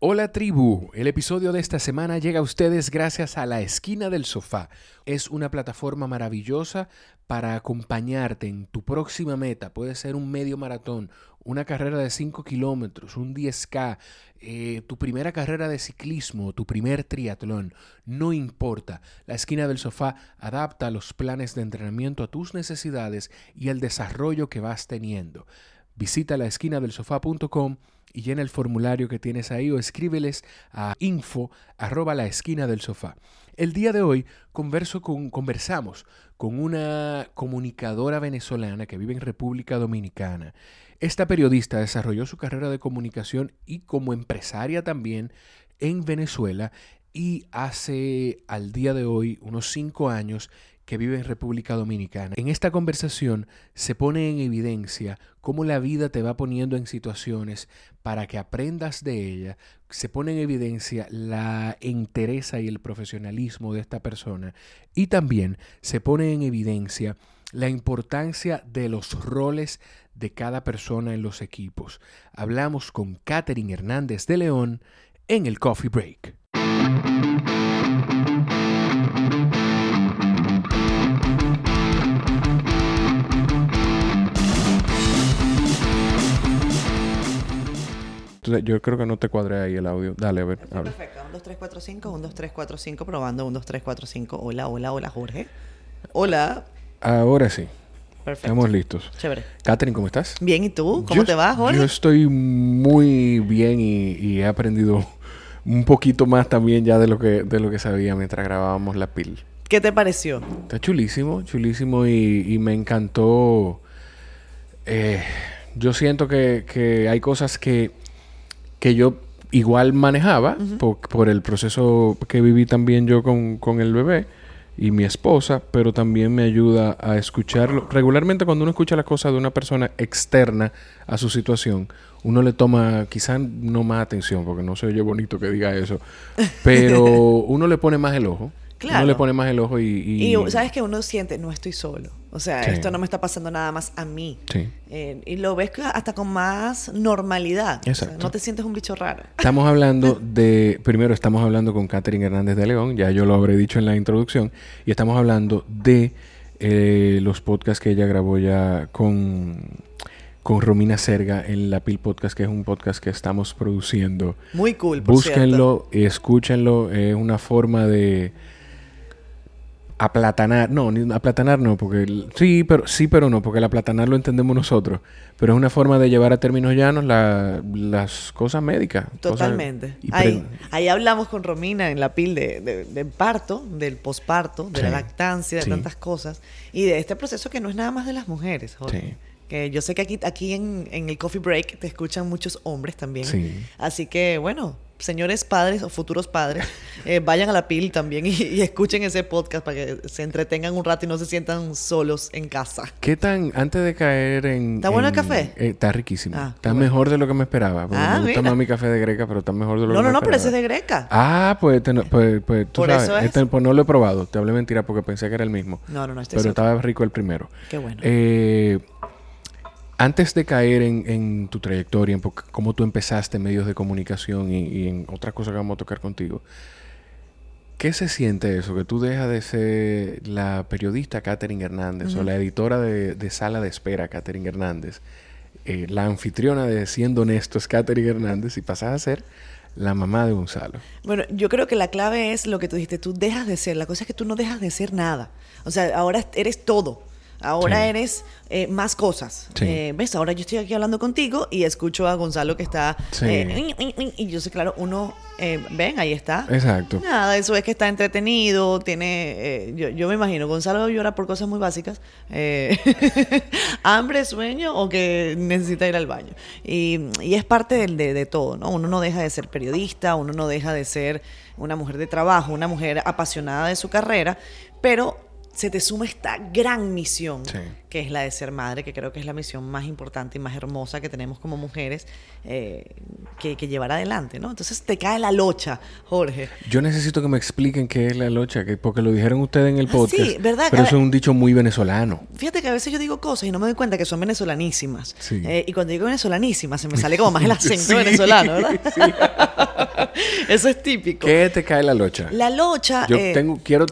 Hola tribu, el episodio de esta semana llega a ustedes gracias a La Esquina del Sofá. Es una plataforma maravillosa para acompañarte en tu próxima meta. Puede ser un medio maratón, una carrera de 5 kilómetros, un 10K, eh, tu primera carrera de ciclismo, tu primer triatlón. No importa, La Esquina del Sofá adapta los planes de entrenamiento a tus necesidades y al desarrollo que vas teniendo. Visita laesquinadelsofá.com y llena el formulario que tienes ahí o escríbeles a info arroba la esquina del sofá. El día de hoy converso con, conversamos con una comunicadora venezolana que vive en República Dominicana. Esta periodista desarrolló su carrera de comunicación y como empresaria también en Venezuela y hace al día de hoy unos cinco años que vive en República Dominicana. En esta conversación se pone en evidencia cómo la vida te va poniendo en situaciones para que aprendas de ella. Se pone en evidencia la entereza y el profesionalismo de esta persona. Y también se pone en evidencia la importancia de los roles de cada persona en los equipos. Hablamos con Katherine Hernández de León en el Coffee Break. Yo creo que no te cuadré ahí el audio. Dale, a ver. Perfecto. 1, 2, 3, 4, 5. 1, 2, 3, 4, 5. Probando. 1, 2, 3, 4, 5. Hola, hola, hola, Jorge. Hola. Ahora sí. Perfecto. Estamos listos. Chévere. Katherine, ¿cómo estás? Bien, ¿y tú? ¿Cómo te va, Jorge? Yo estoy muy bien y, y, he aprendido un poquito más también ya de lo que, de lo que sabía mientras grabábamos la pil. ¿Qué te pareció? Está chulísimo, chulísimo y, y me encantó. Eh, yo siento que, que hay cosas que que yo igual manejaba por, el proceso que viví también yo con, el bebé y mi esposa, pero también me ayuda a escucharlo. Regularmente cuando uno escucha las cosas de una persona externa a su situación, uno le toma quizás no más atención, porque no se oye bonito que diga eso, pero uno le pone más el ojo. Claro. Uno le pone más el ojo y... Y, sabes que uno siente, no estoy solo. O sea, esto no me está pasando nada más a mí. Sí. Eh, y lo ves hasta con más normalidad. Exacto. no te sientes un bicho raro. Estamos hablando de... Primero estamos hablando con Catherine Hernández de León, ya yo lo habré dicho en la introducción, y estamos hablando de eh, los podcasts que ella grabó ya con con Romina Serga en La Pil Podcast, que es un podcast que estamos produciendo. Muy cool. Por Búsquenlo, escúchenlo. Es una forma de aplatanar, no, ni aplatanar no, porque sí, pero sí, pero no, porque el aplatanar lo entendemos nosotros, pero es una forma de llevar a términos llanos las cosas médicas. Totalmente. ahí, ahí, hablamos con Romina en la pil de, de, parto, del posparto, de la lactancia, de tantas cosas, y de este proceso que no es nada más de las mujeres, Jorge. Que yo sé que aquí, aquí en, en el Coffee Break te escuchan muchos hombres también. Así que, bueno, señores padres o futuros padres, eh, vayan a la pil también y, escuchen ese podcast para que se entretengan un rato y no se sientan solos en casa. ¿Qué tan, antes de caer en... ¿Está bueno el café? Eh, está riquísimo. Ah, está mejor de lo que me esperaba. Ah, me gusta más mi café de greca, pero está mejor de lo no, que no, me no, pero ese es de greca. Ah, pues, pues, pues tú Por sabes, este, pues no lo he probado. Te hablé mentira porque pensé que era el mismo. No, no, no. Este pero estaba rico el primero. Qué bueno. Eh... Antes de caer en, tu trayectoria, en cómo tú empezaste en medios de comunicación y, en otras cosas que vamos a tocar contigo, ¿qué se siente eso? Que tú dejas de ser la periodista Katherine Hernández o la editora de, Sala de Espera Katherine Hernández, eh, la anfitriona de Siendo Honestos Katherine Hernández y pasas a ser la mamá de Gonzalo. Bueno, yo creo que la clave es lo que tú dijiste, tú dejas de ser, la cosa es que tú no dejas de ser nada. O sea, ahora eres todo. Ahora eres eh, más cosas. Eh, ¿Ves? Ahora yo estoy aquí hablando contigo y escucho a Gonzalo que está... Eh, y yo sé, claro, uno... ven, ahí está. Exacto. Nada, eso es que está entretenido, tiene... Yo, yo, me imagino, Gonzalo llora por cosas muy básicas. hambre, sueño o que necesita ir al baño. Y, y es parte de, de, de todo, ¿no? Uno no deja de ser periodista, uno no deja de ser una mujer de trabajo, una mujer apasionada de su carrera, pero se te suma esta gran misión, que es la de ser madre, que creo que es la misión más importante y más hermosa que tenemos como mujeres eh, que, llevar adelante, ¿no? Entonces te cae la locha, Jorge. Yo necesito que me expliquen qué es la locha, que, porque lo dijeron ustedes en el podcast. Sí, ¿verdad? Pero eso es un dicho muy venezolano. Fíjate que a veces yo digo cosas y no me doy cuenta que son venezolanísimas. Eh, y cuando digo venezolanísimas se me sale como más el acento venezolano, ¿verdad? Eso es típico. ¿Qué te cae la locha? La locha. Yo eh, tengo, quiero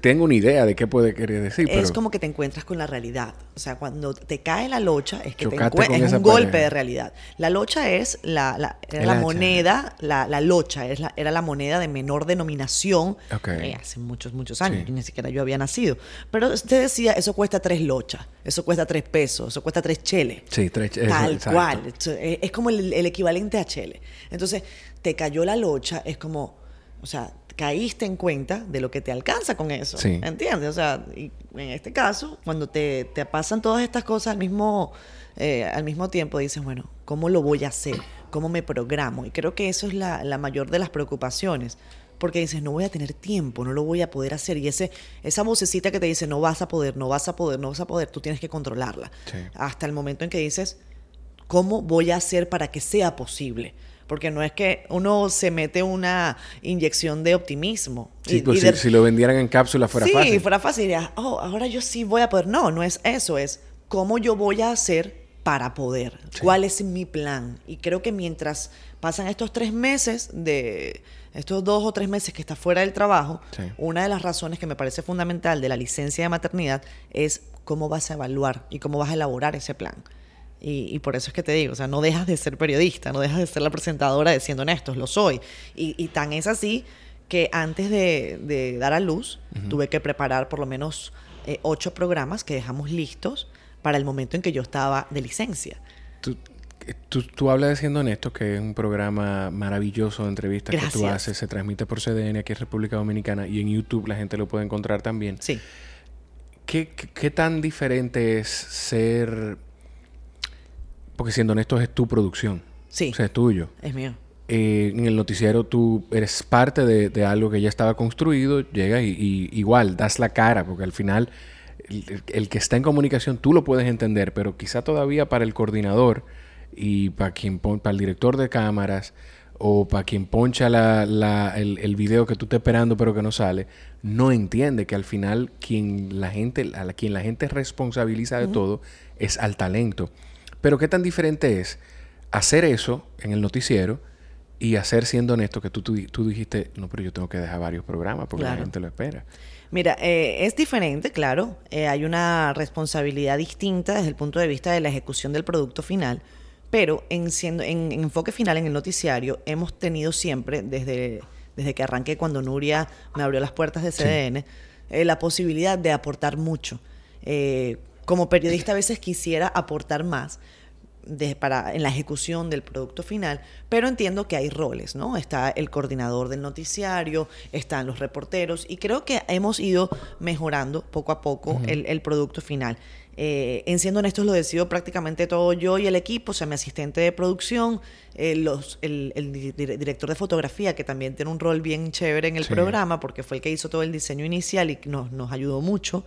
tengo una idea de qué puede querer decir. Es como que te encuentras con la realidad. O sea, cuando te cae la locha, es que te es un golpe de realidad. La locha es la, la, la moneda, la, la, locha es la, era la moneda de menor denominación eh, hace muchos, muchos años. Ni siquiera yo había nacido. Pero usted decía, eso cuesta tres lochas, eso cuesta tres pesos, eso cuesta tres cheles. Sí, tres cheles. Tal cual. Es, como el, el equivalente a chele. Entonces, te cayó la locha, es como, o sea, caíste en cuenta de lo que te alcanza con eso. ¿Entiendes? O sea, en este caso, cuando te, pasan todas estas cosas al mismo, eh, al mismo tiempo, dices, bueno, ¿cómo lo voy a hacer? ¿Cómo me programo? Y creo que eso es la, mayor de las preocupaciones. Porque dices, no voy a tener tiempo, no lo voy a poder hacer. Y ese, esa vocecita que te dice, no vas a poder, no vas a poder, no vas a poder, tú tienes que controlarla. Hasta el momento en que dices, ¿cómo voy a hacer para que sea posible? Porque no es que uno se mete una inyección de optimismo. Sí, pues si, lo vendieran en cápsula fuera fácil. Sí, fuera fácil. oh, ahora yo sí voy a poder. No, no es eso, es cómo yo voy a hacer para poder. ¿Cuál es mi plan? Y creo que mientras pasan estos tres meses de estos dos o tres meses que está fuera del trabajo, una de las razones que me parece fundamental de la licencia de maternidad es cómo vas a evaluar y cómo vas a elaborar ese plan. Y, por eso es que te digo, o sea, no dejas de ser periodista, no dejas de ser la presentadora de Siendo Honestos, lo soy. Y, tan es así que antes de, dar a luz, tuve que preparar por lo menos eh, ocho programas que dejamos listos para el momento en que yo estaba de licencia. Tú, tú, hablas de Siendo Honestos, que es un programa maravilloso de entrevistas que tú haces, se transmite por CDN aquí en República Dominicana y en YouTube la gente lo puede encontrar también. Sí. ¿Qué, qué tan diferente es ser porque siendo honesto, es tu producción. Sí. O sea, es tuyo. Es mío. Eh, en el noticiero tú eres parte de, algo que ya estaba construido, llegas y, igual das la cara, porque al final el, que está en comunicación tú lo puedes entender, pero quizá todavía para el coordinador y para quien para el director de cámaras o para quien poncha el, video que tú estás esperando pero que no sale, no entiende que al final quien la gente, a quien la gente responsabiliza de todo es al talento. Pero qué tan diferente es hacer eso en el noticiero y hacer siendo honesto que tú, tú, dijiste, no, pero yo tengo que dejar varios programas porque la gente lo espera. Mira, eh, es diferente, claro. Eh, hay una responsabilidad distinta desde el punto de vista de la ejecución del producto final, pero en, siendo, en, enfoque final en el noticiario hemos tenido siempre, desde, desde que arranqué cuando Nuria me abrió las puertas de CDN, eh, la posibilidad de aportar mucho. Como periodista a veces quisiera aportar más, para, en la ejecución del producto final, pero entiendo que hay roles, ¿no? Está el coordinador del noticiario, están los reporteros y creo que hemos ido mejorando poco a poco el, producto final. Eh, en siendo honestos, lo decido prácticamente todo yo y el equipo, o sea, mi asistente de producción, eh, los, el, director de fotografía, que también tiene un rol bien chévere en el programa, porque fue el que hizo todo el diseño inicial y nos, nos ayudó mucho.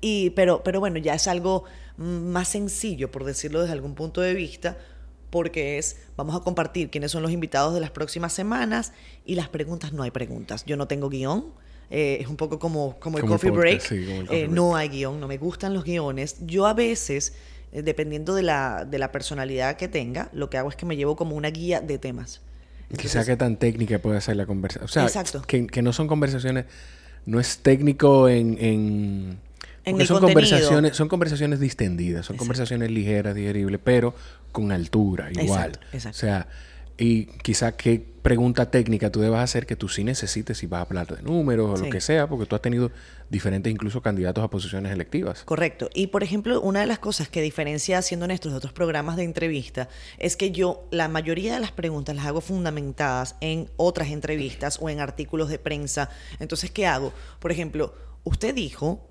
Y, pero, pero bueno, ya es algo más sencillo, por decirlo desde algún punto de vista, porque es, vamos a compartir quiénes son los invitados de las próximas semanas y las preguntas, no hay preguntas. Yo no tengo guion. Eh, es un poco como, como el coffee break. Eh, no hay guion, no me gustan los guiones. Yo a veces, eh, dependiendo de la, de la personalidad que tenga, lo que hago es que me llevo como una guía de temas. Quizá qué tan técnica puede ser la conversación. O sea, Que, que, no son conversaciones, no es técnico en son conversaciones, son conversaciones distendidas, son conversaciones ligeras, digeribles, pero con altura, igual. O sea, y quizá qué pregunta técnica tú debas hacer que tú sí necesites si vas a hablar de números o lo que sea, porque tú has tenido diferentes incluso candidatos a posiciones electivas. Correcto. Y por ejemplo, una de las cosas que diferencia siendo honestos de otros programas de entrevista es que yo la mayoría de las preguntas las hago fundamentadas en otras entrevistas o en artículos de prensa. Entonces, ¿qué hago? Por ejemplo, usted dijo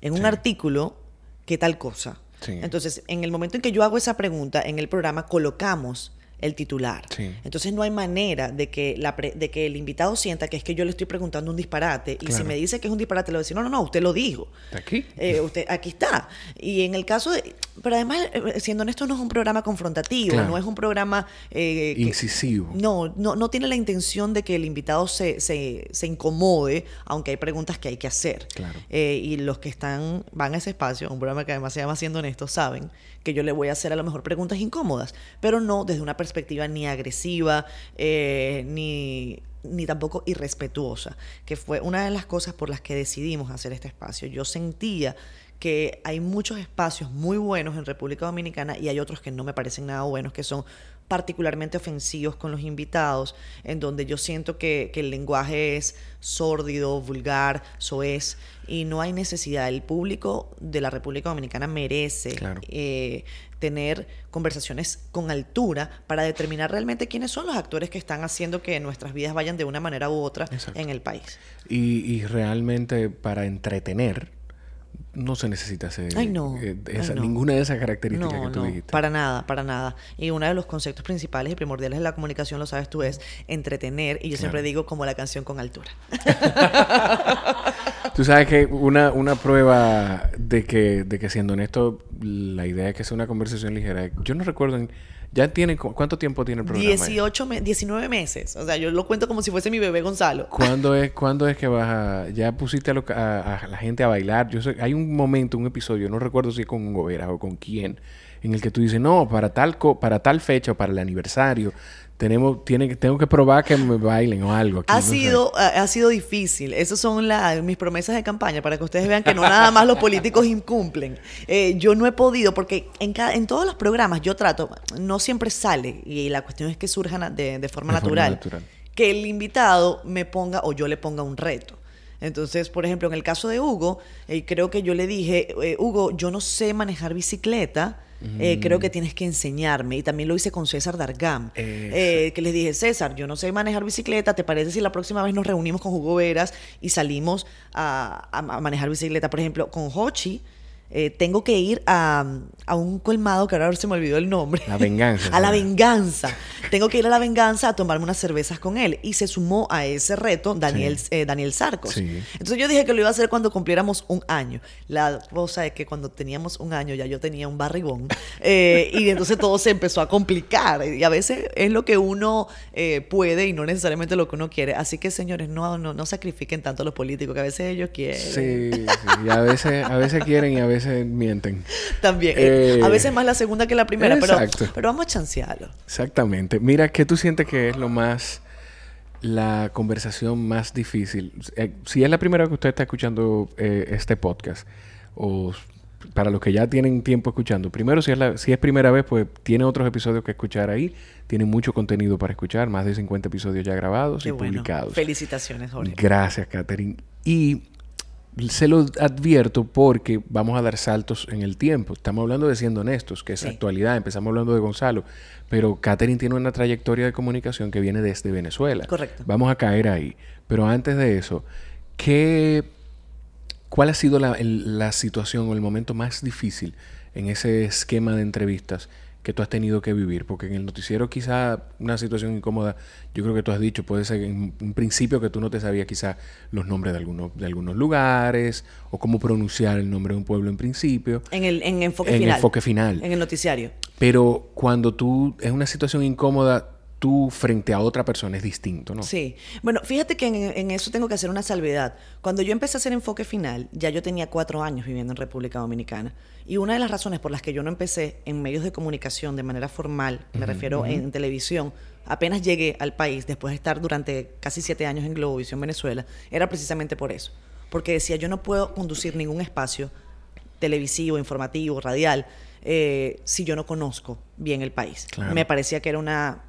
en un artículo qué tal cosa. Entonces, en el momento en que yo hago esa pregunta, en el programa colocamos el titular. Entonces no hay manera de que, la de que el invitado sienta que es que yo le estoy preguntando un disparate y si me dice que es un disparate le voy a decir, no, no, no, usted lo dijo. Aquí. Eh, usted, aquí está. Y en el caso de... Pero además, eh, siendo honesto, no es un programa confrontativo, no es un programa... Eh, Incisivo. No, no, no tiene la intención de que el invitado se, se, se incomode, aunque hay preguntas que hay que hacer. y los que están van a ese espacio, un programa que además se llama Siendo Honesto, saben que yo le voy a hacer a lo mejor preguntas incómodas, pero no desde una perspectiva ni agresiva, eh, ni ni tampoco irrespetuosa, que fue una de las cosas por las que decidimos hacer este espacio. Yo sentía que hay muchos espacios muy buenos en República Dominicana y hay otros que no me parecen nada buenos, que son particularmente ofensivos con los invitados, en donde yo siento que, el lenguaje es sórdido, vulgar, soez, y no hay necesidad. El público de la República Dominicana merece eh, tener conversaciones con altura para determinar realmente quiénes son los actores que están haciendo que nuestras vidas vayan de una manera u otra en el país. Y, y realmente para entretener no se necesita ese, eh, ninguna de esas características que tú no, dijiste. Para nada, para nada. Y uno de los conceptos principales y primordiales de la comunicación, lo sabes tú, es entretener. Y yo siempre digo como la canción con altura. tú sabes que una, una prueba de que, de que siendo honesto, la idea es que sea una conversación ligera. Yo no recuerdo en ¿Ya tiene cuánto tiempo tiene el programa? 18 19 meses. O sea, yo lo cuento como si fuese mi bebé Gonzalo. ¿Cuándo es, ¿cuándo es que vas a... Ya pusiste a, la gente a bailar? Yo sé, hay un momento, un episodio, no recuerdo si es con Gobera o con quién, en el que tú dices, no, para tal, para tal fecha o para el aniversario, tenemos, tiene, tengo que probar que me bailen o algo. ha, sido, ha, sido difícil. Esas son mis promesas de campaña para que ustedes vean que no nada más los políticos incumplen. Eh, yo no he podido, porque en, en todos los programas yo trato, no siempre sale, y la cuestión es que surjan de, forma, natural, que el invitado me ponga o yo le ponga un reto. Entonces, por ejemplo, en el caso de Hugo, eh, creo que yo le dije, eh, Hugo, yo no sé manejar bicicleta, eh, creo que tienes que enseñarme. Y también lo hice con César Dargam. Eh, que les dije, César, yo no sé manejar bicicleta, ¿te parece si la próxima vez nos reunimos con Hugo Veras y salimos a, a manejar bicicleta? Por ejemplo, con Hochi eh, tengo que ir a, un colmado que ahora se me olvidó el nombre. La venganza. a la venganza. tengo que ir a la venganza a tomarme unas cervezas con él. Y se sumó a ese reto Daniel, eh, Daniel Sarcos. Entonces yo dije que lo iba a hacer cuando cumpliéramos un año. La cosa es que cuando teníamos un año ya yo tenía un barrigón. Eh, y entonces todo se empezó a complicar. Y a veces es lo que uno puede y no necesariamente lo que uno quiere. Así que señores, no, no, no sacrifiquen tanto a los políticos, que a veces ellos quieren. Sí, sí. Y a veces, a veces quieren y a veces veces mienten. También. Eh, a veces más la segunda que la primera, pero, pero vamos a chancearlo. Exactamente. Mira, ¿qué tú sientes que es lo más la conversación más difícil? Eh, si es la primera vez que usted está escuchando eh, este podcast, o para los que ya tienen tiempo escuchando, primero, si es, la, si es primera vez, pues tiene otros episodios que escuchar ahí. Tiene mucho contenido para escuchar, más de 50 episodios ya grabados y publicados. Felicitaciones, Jorge. Gracias, Catherine. Y se lo advierto porque vamos a dar saltos en el tiempo. Estamos hablando de siendo honestos, que es actualidad. Empezamos hablando de Gonzalo, pero Catherine tiene una trayectoria de comunicación que viene desde Venezuela. Correcto. Vamos a caer ahí. Pero antes de eso, ¿qué, ¿cuál ha sido la, la situación o el momento más difícil en ese esquema de entrevistas que tú has tenido que vivir? Porque en el noticiero quizá una situación incómoda, yo creo que tú has dicho, puede ser en un principio que tú no te sabías quizá los nombres de algunos, de algunos lugares o cómo pronunciar el nombre de un pueblo en principio. En el en enfoque en final. enfoque final. En el noticiario. Pero cuando tú es una situación incómoda, tú frente a otra persona es distinto, ¿no? Sí. Bueno, fíjate que en, eso tengo que hacer una salvedad. Cuando yo empecé a hacer enfoque final, ya yo tenía cuatro años viviendo en República Dominicana. Y una de las razones por las que yo no empecé en medios de comunicación de manera formal, me refiero en televisión, apenas llegué al país después de estar durante casi siete años en Globovisión Venezuela, era precisamente por eso. Porque decía, yo no puedo conducir ningún espacio televisivo, informativo, radial, eh, si yo no conozco bien el país. Me parecía que era una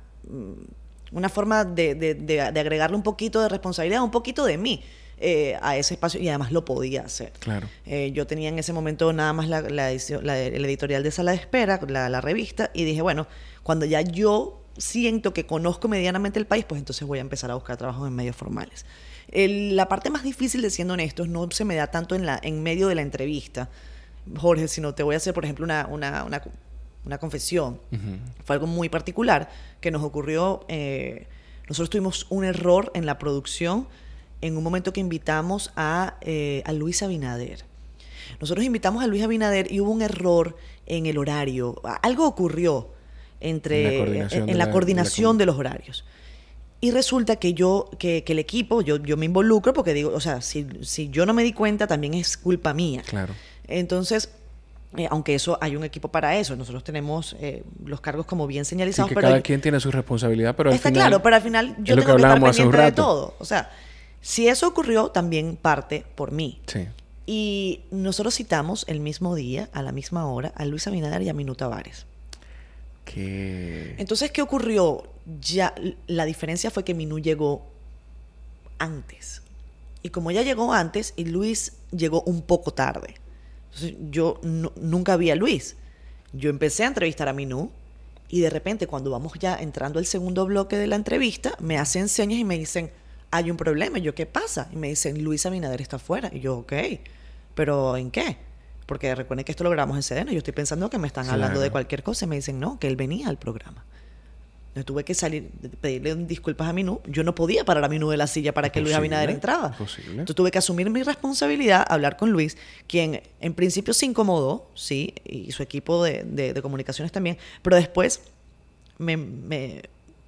una forma de, de, agregarle un poquito de responsabilidad, un poquito de mí. Eh, a ese espacio y además lo podía hacer. Claro. Eh, yo tenía en ese momento nada más la, la, el editorial de Sala de Espera, la, revista, y dije, bueno, cuando ya yo siento que conozco medianamente el país, pues entonces voy a empezar a buscar trabajos en medios formales. la parte más difícil de siendo honestos no se me da tanto en, la, en medio de la entrevista, Jorge, sino te voy a hacer, por ejemplo, una, una, una una confesión. Fue algo muy particular que nos ocurrió. Eh, nosotros tuvimos un error en la producción en un momento que invitamos a, eh, a Luis Abinader. Nosotros invitamos a Luis Abinader y hubo un error en el horario. Algo ocurrió entre, en la coordinación, de, los horarios. Y resulta que yo, que, el equipo, yo, yo me involucro porque digo, o sea, si, si yo no me di cuenta, también es culpa mía. Claro. Entonces, Eh, aunque eso hay un equipo para eso. Nosotros tenemos eh, los cargos como bien señalizados. Sí, que cada quien tiene su responsabilidad, pero Está claro, pero al final yo tengo que, estar pendiente de todo. O sea, si eso ocurrió, también parte por mí. Sí. Y nosotros citamos el mismo día, a la misma hora, a Luis Abinader y a Minú Tavares. ¿Qué? Entonces, ¿qué ocurrió? Ya la diferencia fue que Minú llegó antes. Y como ya llegó antes, y Luis llegó un poco tarde. Entonces, yo nunca vi a Luis. Yo empecé a entrevistar a Minú y de repente cuando vamos ya entrando al segundo bloque de la entrevista, me hacen señas y me dicen, hay un problema. Y yo, ¿qué pasa? Y me dicen, Luis Abinader está afuera. Y yo, ok, pero ¿en qué? Porque recuerden que esto lo grabamos en Sedena. Yo estoy pensando que me están hablando de cualquier cosa. Y me dicen, no, que él venía al programa. Yo tuve que salir, pedirle disculpas a Minú. Yo no podía parar a Minú de la silla para que Luis Abinader entraba. Entonces tuve que asumir mi responsabilidad, hablar con Luis, quien en principio se incomodó, sí, y su equipo de, de, comunicaciones también, pero después me, me,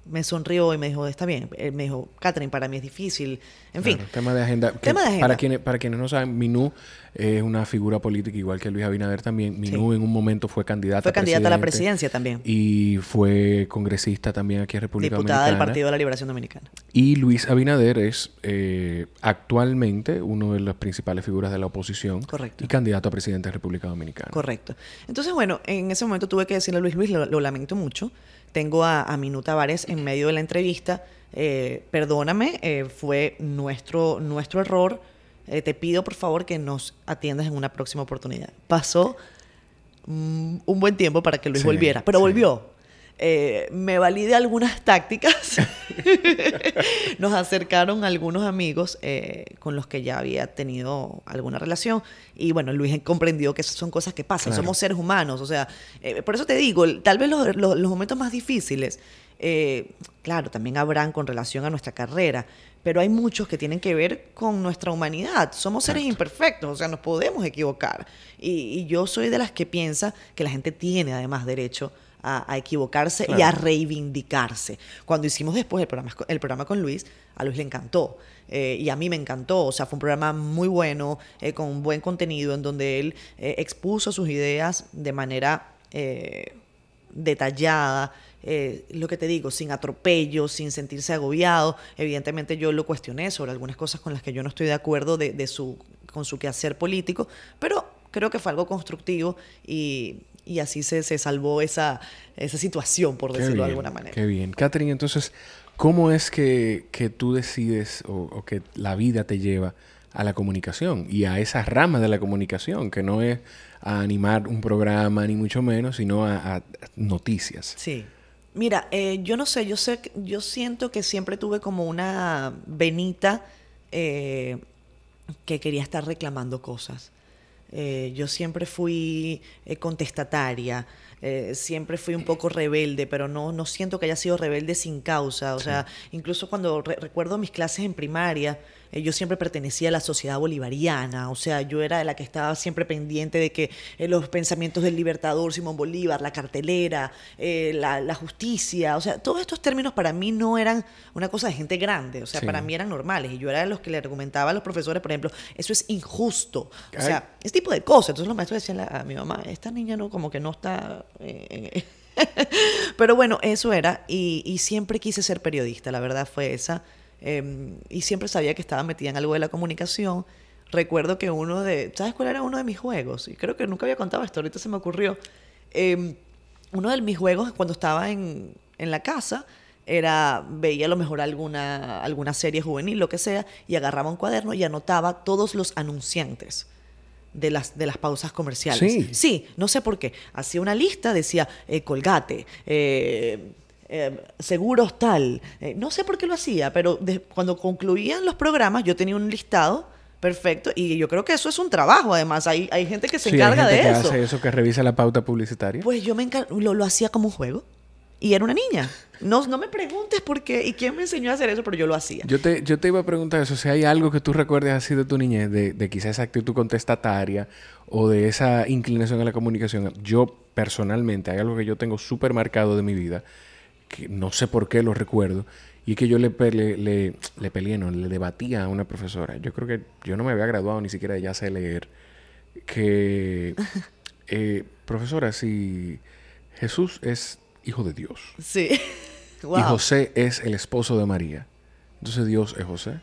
me sonrió y me dijo, está bien. Él me dijo, Catherine, para mí es difícil. En fin. Tema de agenda. Tema de agenda. Para quienes, para quienes no saben, Minú es una figura política igual que Luis Abinader también. Minú en un momento fue candidata Fue candidata a la presidencia también. Y fue congresista también aquí en República Diputada del Partido de la Liberación Dominicana. Y Luis Abinader es eh, actualmente uno de las principales figuras de la oposición. Correcto. Y candidato a presidente de República Dominicana. Correcto. Entonces, bueno, en ese momento tuve que decirle a Luis, Luis, lo lamento mucho tengo a, a Minú Tavares en medio de la entrevista. Eh, perdóname, eh, fue nuestro, nuestro error. Eh, te pido por favor que nos atiendas en una próxima oportunidad. Pasó mm, un buen tiempo para que Luis volviera, pero volvió. Eh, me valí de algunas tácticas. Nos acercaron algunos amigos eh, con los que ya había tenido alguna relación. Y bueno, Luis comprendió que esas son cosas que pasan. Somos seres humanos. O sea, eh, por eso te digo, tal vez los, los momentos más difíciles, claro, también habrán con relación a nuestra carrera. Pero hay muchos que tienen que ver con nuestra humanidad. Somos seres imperfectos, o sea, nos podemos equivocar. Y, y yo soy de las que piensa que la gente tiene además derecho a, equivocarse y a reivindicarse. Cuando hicimos después el programa, el programa con Luis, a Luis le encantó. Eh, y a mí me encantó. O sea, fue un programa muy bueno, eh, con buen contenido, en donde él eh, expuso sus ideas de manera detallada. lo que te digo, sin atropello, sin sentirse agobiado. Evidentemente yo lo cuestioné sobre algunas cosas con las que yo no estoy de acuerdo de, de su, con su quehacer político, pero creo que fue algo constructivo y, y así se, se salvó esa, esa situación, por decirlo de alguna manera. Qué bien. Catherine, entonces, ¿cómo es que, que tú decides o, que la vida te lleva a la comunicación y a esa rama de la comunicación, que no es a animar un programa, ni mucho menos, sino a, noticias? Sí. Mira, eh, yo no sé, yo sé, yo siento que siempre tuve como una venita eh, que quería estar reclamando cosas. Eh, yo siempre fui eh, contestataria, eh, siempre fui un poco rebelde, pero no, no siento que haya sido rebelde sin causa. O sea, incluso cuando recuerdo mis clases en primaria, eh, yo siempre pertenecía a la sociedad bolivariana, o sea, yo era de la que estaba siempre pendiente de que eh, los pensamientos del libertador Simón Bolívar, la cartelera, eh, la, justicia, o sea, todos estos términos para mí no eran una cosa de gente grande, o sea, para mí eran normales, y yo era de los que le argumentaba a los profesores, por ejemplo, eso es injusto, o sea, ese tipo de cosas, entonces los maestros decían a mi mamá, esta niña no, como que no está... Pero bueno, eso era, y, y siempre quise ser periodista, la verdad fue esa. Em, y siempre sabía que estaba metida en algo de la comunicación. Recuerdo que uno de, ¿sabes cuál era uno de mis juegos? Y creo que nunca había contado esto, ahorita se me ocurrió. Em, uno de mis juegos cuando estaba en, en la casa era, veía a lo mejor alguna, alguna serie juvenil, lo que sea, y agarraba un cuaderno y anotaba todos los anunciantes de las, de las pausas comerciales. Sí. Sí, no sé por qué. Hacía una lista, decía eh, Colgate, eh, eh, seguros tal. Eh, no sé por qué lo hacía, pero cuando concluían los programas yo tenía un listado perfecto y yo creo que eso es un trabajo además. Hay, hay gente que se encarga hay gente de que eso. Hace eso, que revisa la pauta publicitaria. Pues yo me lo, lo hacía como un juego y era una niña. No, no me preguntes por qué y quién me enseñó a hacer eso, pero yo lo hacía. Yo te, yo te iba a preguntar eso, si hay algo que tú recuerdes así de tu niñez, de, de quizás esa actitud contestataria o de esa inclinación a la comunicación. Yo personalmente, hay algo que yo tengo súper marcado de mi vida, que no sé por qué lo recuerdo, y que yo le, le, le, le peleé, no, le debatía a una profesora. Yo creo que yo no me había graduado ni siquiera de ya sé leer, que Eh, profesora, si Jesús es hijo de Dios. Sí. Y José es el esposo de María. Entonces Dios es José.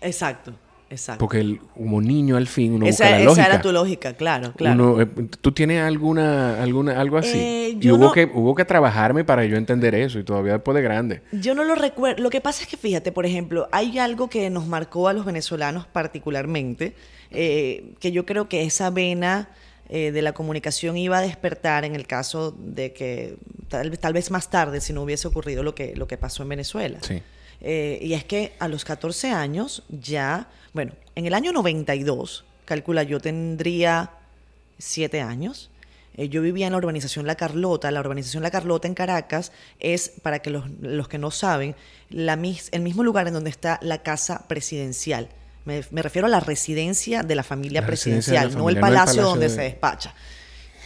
Exacto. Exacto. Porque el, como niño al fin uno esa, busca la esa lógica. era tu lógica, claro, claro. Eh, ¿Tú tienes alguna, alguna, algo así? Eh, y hubo, que, hubo que trabajarme para yo entender eso y todavía después de grande. Yo no lo recuerdo. Lo que pasa es que, fíjate, por ejemplo, hay algo que nos marcó a los venezolanos particularmente, eh, que yo creo que esa vena de la comunicación iba a despertar en el caso de que tal, tal, vez más tarde, si no hubiese ocurrido lo que, lo que pasó en Venezuela. Sí. y es que a los 14 años ya bueno, en el año 92, calcula, yo tendría siete años. Eh, yo vivía en la urbanización La Carlota. La urbanización La Carlota en Caracas es, para que los, que no saben, la, el mismo lugar en donde está la casa presidencial. Me, refiero a la residencia de la familia presidencial, no, el palacio donde se despacha.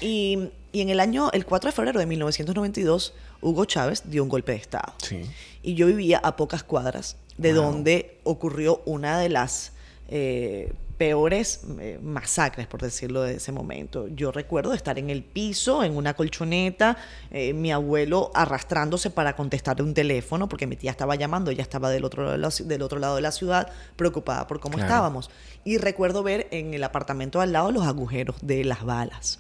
Y, y, en el año, el 4 de febrero de 1992, Hugo Chávez dio un golpe de Estado. Sí. Y yo vivía a pocas cuadras de donde ocurrió una de las eh, peores eh, masacres, por decirlo de ese momento. Yo recuerdo estar en el piso, en una colchoneta, eh, mi abuelo arrastrándose para contestar un teléfono, porque mi tía estaba llamando, ella estaba del otro, lado, del otro lado de la ciudad, preocupada por cómo estábamos. Y recuerdo ver en el apartamento al lado los agujeros de las balas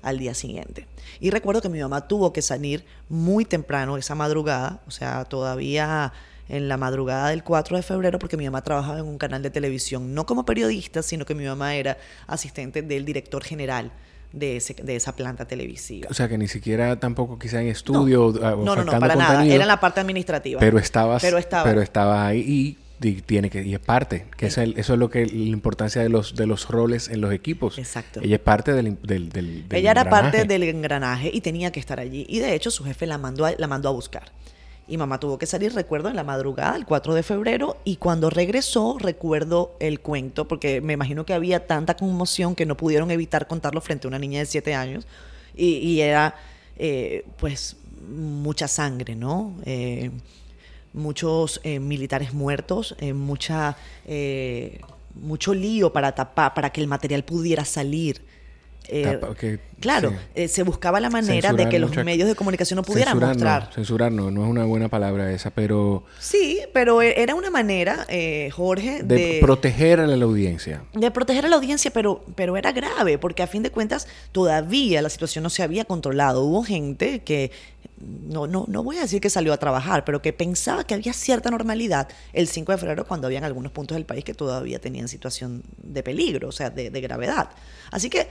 al día siguiente. Y recuerdo que mi mamá tuvo que salir muy temprano esa madrugada, o sea, todavía en la madrugada del 4 de febrero porque mi mamá trabajaba en un canal de televisión, no como periodista, sino que mi mamá era asistente del director general de, ese, de esa planta televisiva. O sea, que ni siquiera tampoco quizá en estudio. No, no, no, para nada. Era la parte administrativa. Pero, estabas, pero, estaba. pero estaba ahí y, tiene que y es parte que es eso es lo que la importancia de los de los roles en los equipos exacto ella es parte del, del, del, ella era parte del engranaje y tenía que estar allí y de hecho su jefe la mandó la mandó a buscar y mamá tuvo que salir, recuerdo, en la madrugada, el 4 de febrero, y cuando regresó, recuerdo el cuento, porque me imagino que había tanta conmoción que no pudieron evitar contarlo frente a una niña de 7 años, y, era, eh, pues, mucha sangre, ¿no? Eh, muchos eh, militares muertos, mucha, mucho lío para tapar, para que el material pudiera salir. Eh, claro, eh, se buscaba la manera de que los medios de comunicación no pudieran mostrar. censurar no, no es una buena palabra esa, pero... Sí, pero e, era una manera, eh, Jorge, de, proteger a la audiencia. De proteger a la audiencia, pero, pero era grave, porque a fin de cuentas todavía la situación no se había controlado. Hubo gente que no, no, no voy a decir que salió a trabajar, pero que pensaba que había cierta normalidad el 5 de febrero cuando habían algunos puntos del país que todavía tenían situación de peligro, o sea, de, de gravedad. Así que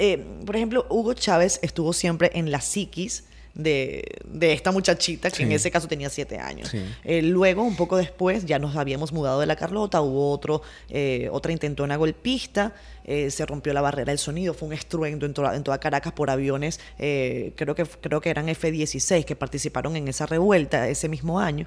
eh, por ejemplo, Hugo Chávez estuvo siempre en la psiquis de, esta muchachita, que en ese caso tenía siete años. Eh, luego, un poco después, ya nos habíamos mudado de la Carlota, hubo otro, eh, otra intentona golpista, se rompió la barrera del sonido, fue un estruendo en, toda, en toda Caracas por aviones, creo, que, creo que eran F-16 que participaron en esa revuelta ese mismo año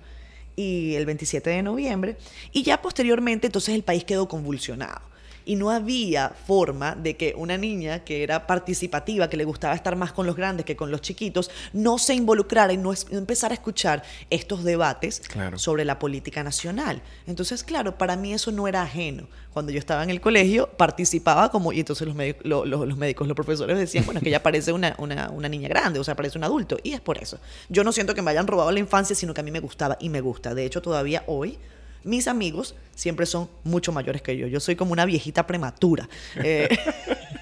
y el 27 de noviembre, y ya posteriormente entonces el país quedó convulsionado y no había forma de que una niña que era participativa, que le gustaba estar más con los grandes que con los chiquitos, no se involucrara y no, empezara a escuchar estos debates sobre la política nacional. Entonces, claro, para mí eso no era ajeno. Cuando yo estaba en el colegio, participaba como, y entonces los, médicos, los, médicos, los profesores decían, bueno, es que ella parece una, una, una niña grande, o sea, parece un adulto, y es por eso. Yo no siento que me hayan robado la infancia, sino que a mí me gustaba y me gusta. De hecho, todavía hoy mis amigos siempre son mucho mayores que yo. Yo soy como una viejita prematura. Eh,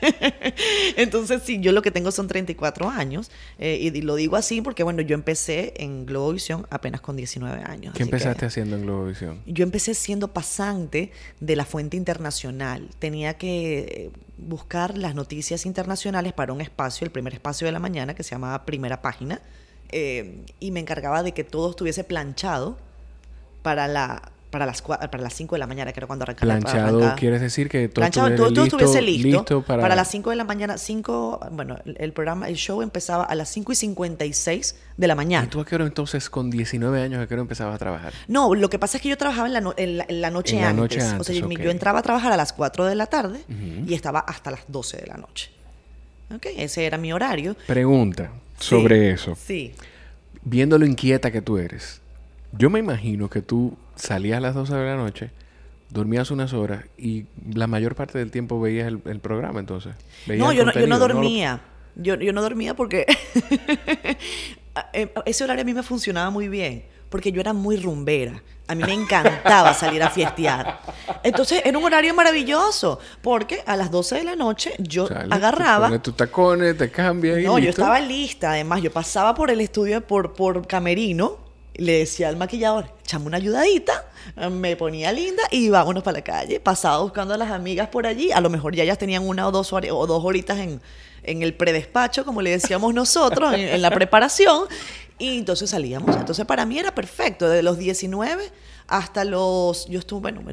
entonces, sí, yo lo que tengo son 34 años. Eh, y lo digo así porque, bueno, yo empecé en Globovisión apenas con 19 años. ¿Qué empezaste haciendo en Globovisión? Yo empecé siendo pasante de la fuente internacional. Tenía que buscar las noticias internacionales para un espacio, el primer espacio de la mañana, que se llamaba Primera Página. Eh, y me encargaba de que todo estuviese planchado para la para las para las 5 de la mañana, que era cuando arrancaba. Planchado quieres decir que todo, Planchado, todo, estuviese listo, para... las 5 de la mañana, 5, bueno, el, programa, el show empezaba a las 5 y 56 de la mañana. ¿Y tú a qué hora entonces, con 19 años, a qué hora empezabas a trabajar? No, lo que pasa es que yo trabajaba en la, en la, noche, en la antes. noche antes. O sea, yo, entraba a trabajar a las 4 de la tarde y estaba hasta las 12 de la noche. ¿Ok? Ese era mi horario. Pregunta sobre eso. Sí. Viendo lo inquieta que tú eres, yo me imagino que tú salías a las 12 de la noche, dormías unas horas y la mayor parte del tiempo veías el, programa entonces. No, yo no, yo no dormía. Yo, yo no dormía porque eh, ese horario a mí me funcionaba muy bien, porque yo era muy rumbera. A mí me encantaba salir a fiestear. Entonces era un horario maravilloso, porque a las 12 de la noche yo agarraba. Te tus tacones, te cambias. no, yo estaba lista. Además, yo pasaba por el estudio por, por Camerino, le decía al maquillador, echame una ayudadita, me ponía linda y vámonos para la calle. Pasaba buscando a las amigas por allí. A lo mejor ya ellas tenían una o dos, o dos horitas en, en el predespacho, como le decíamos nosotros, en, la preparación, y entonces salíamos. Entonces para mí era perfecto, desde los 19 hasta los... Yo estuve, bueno,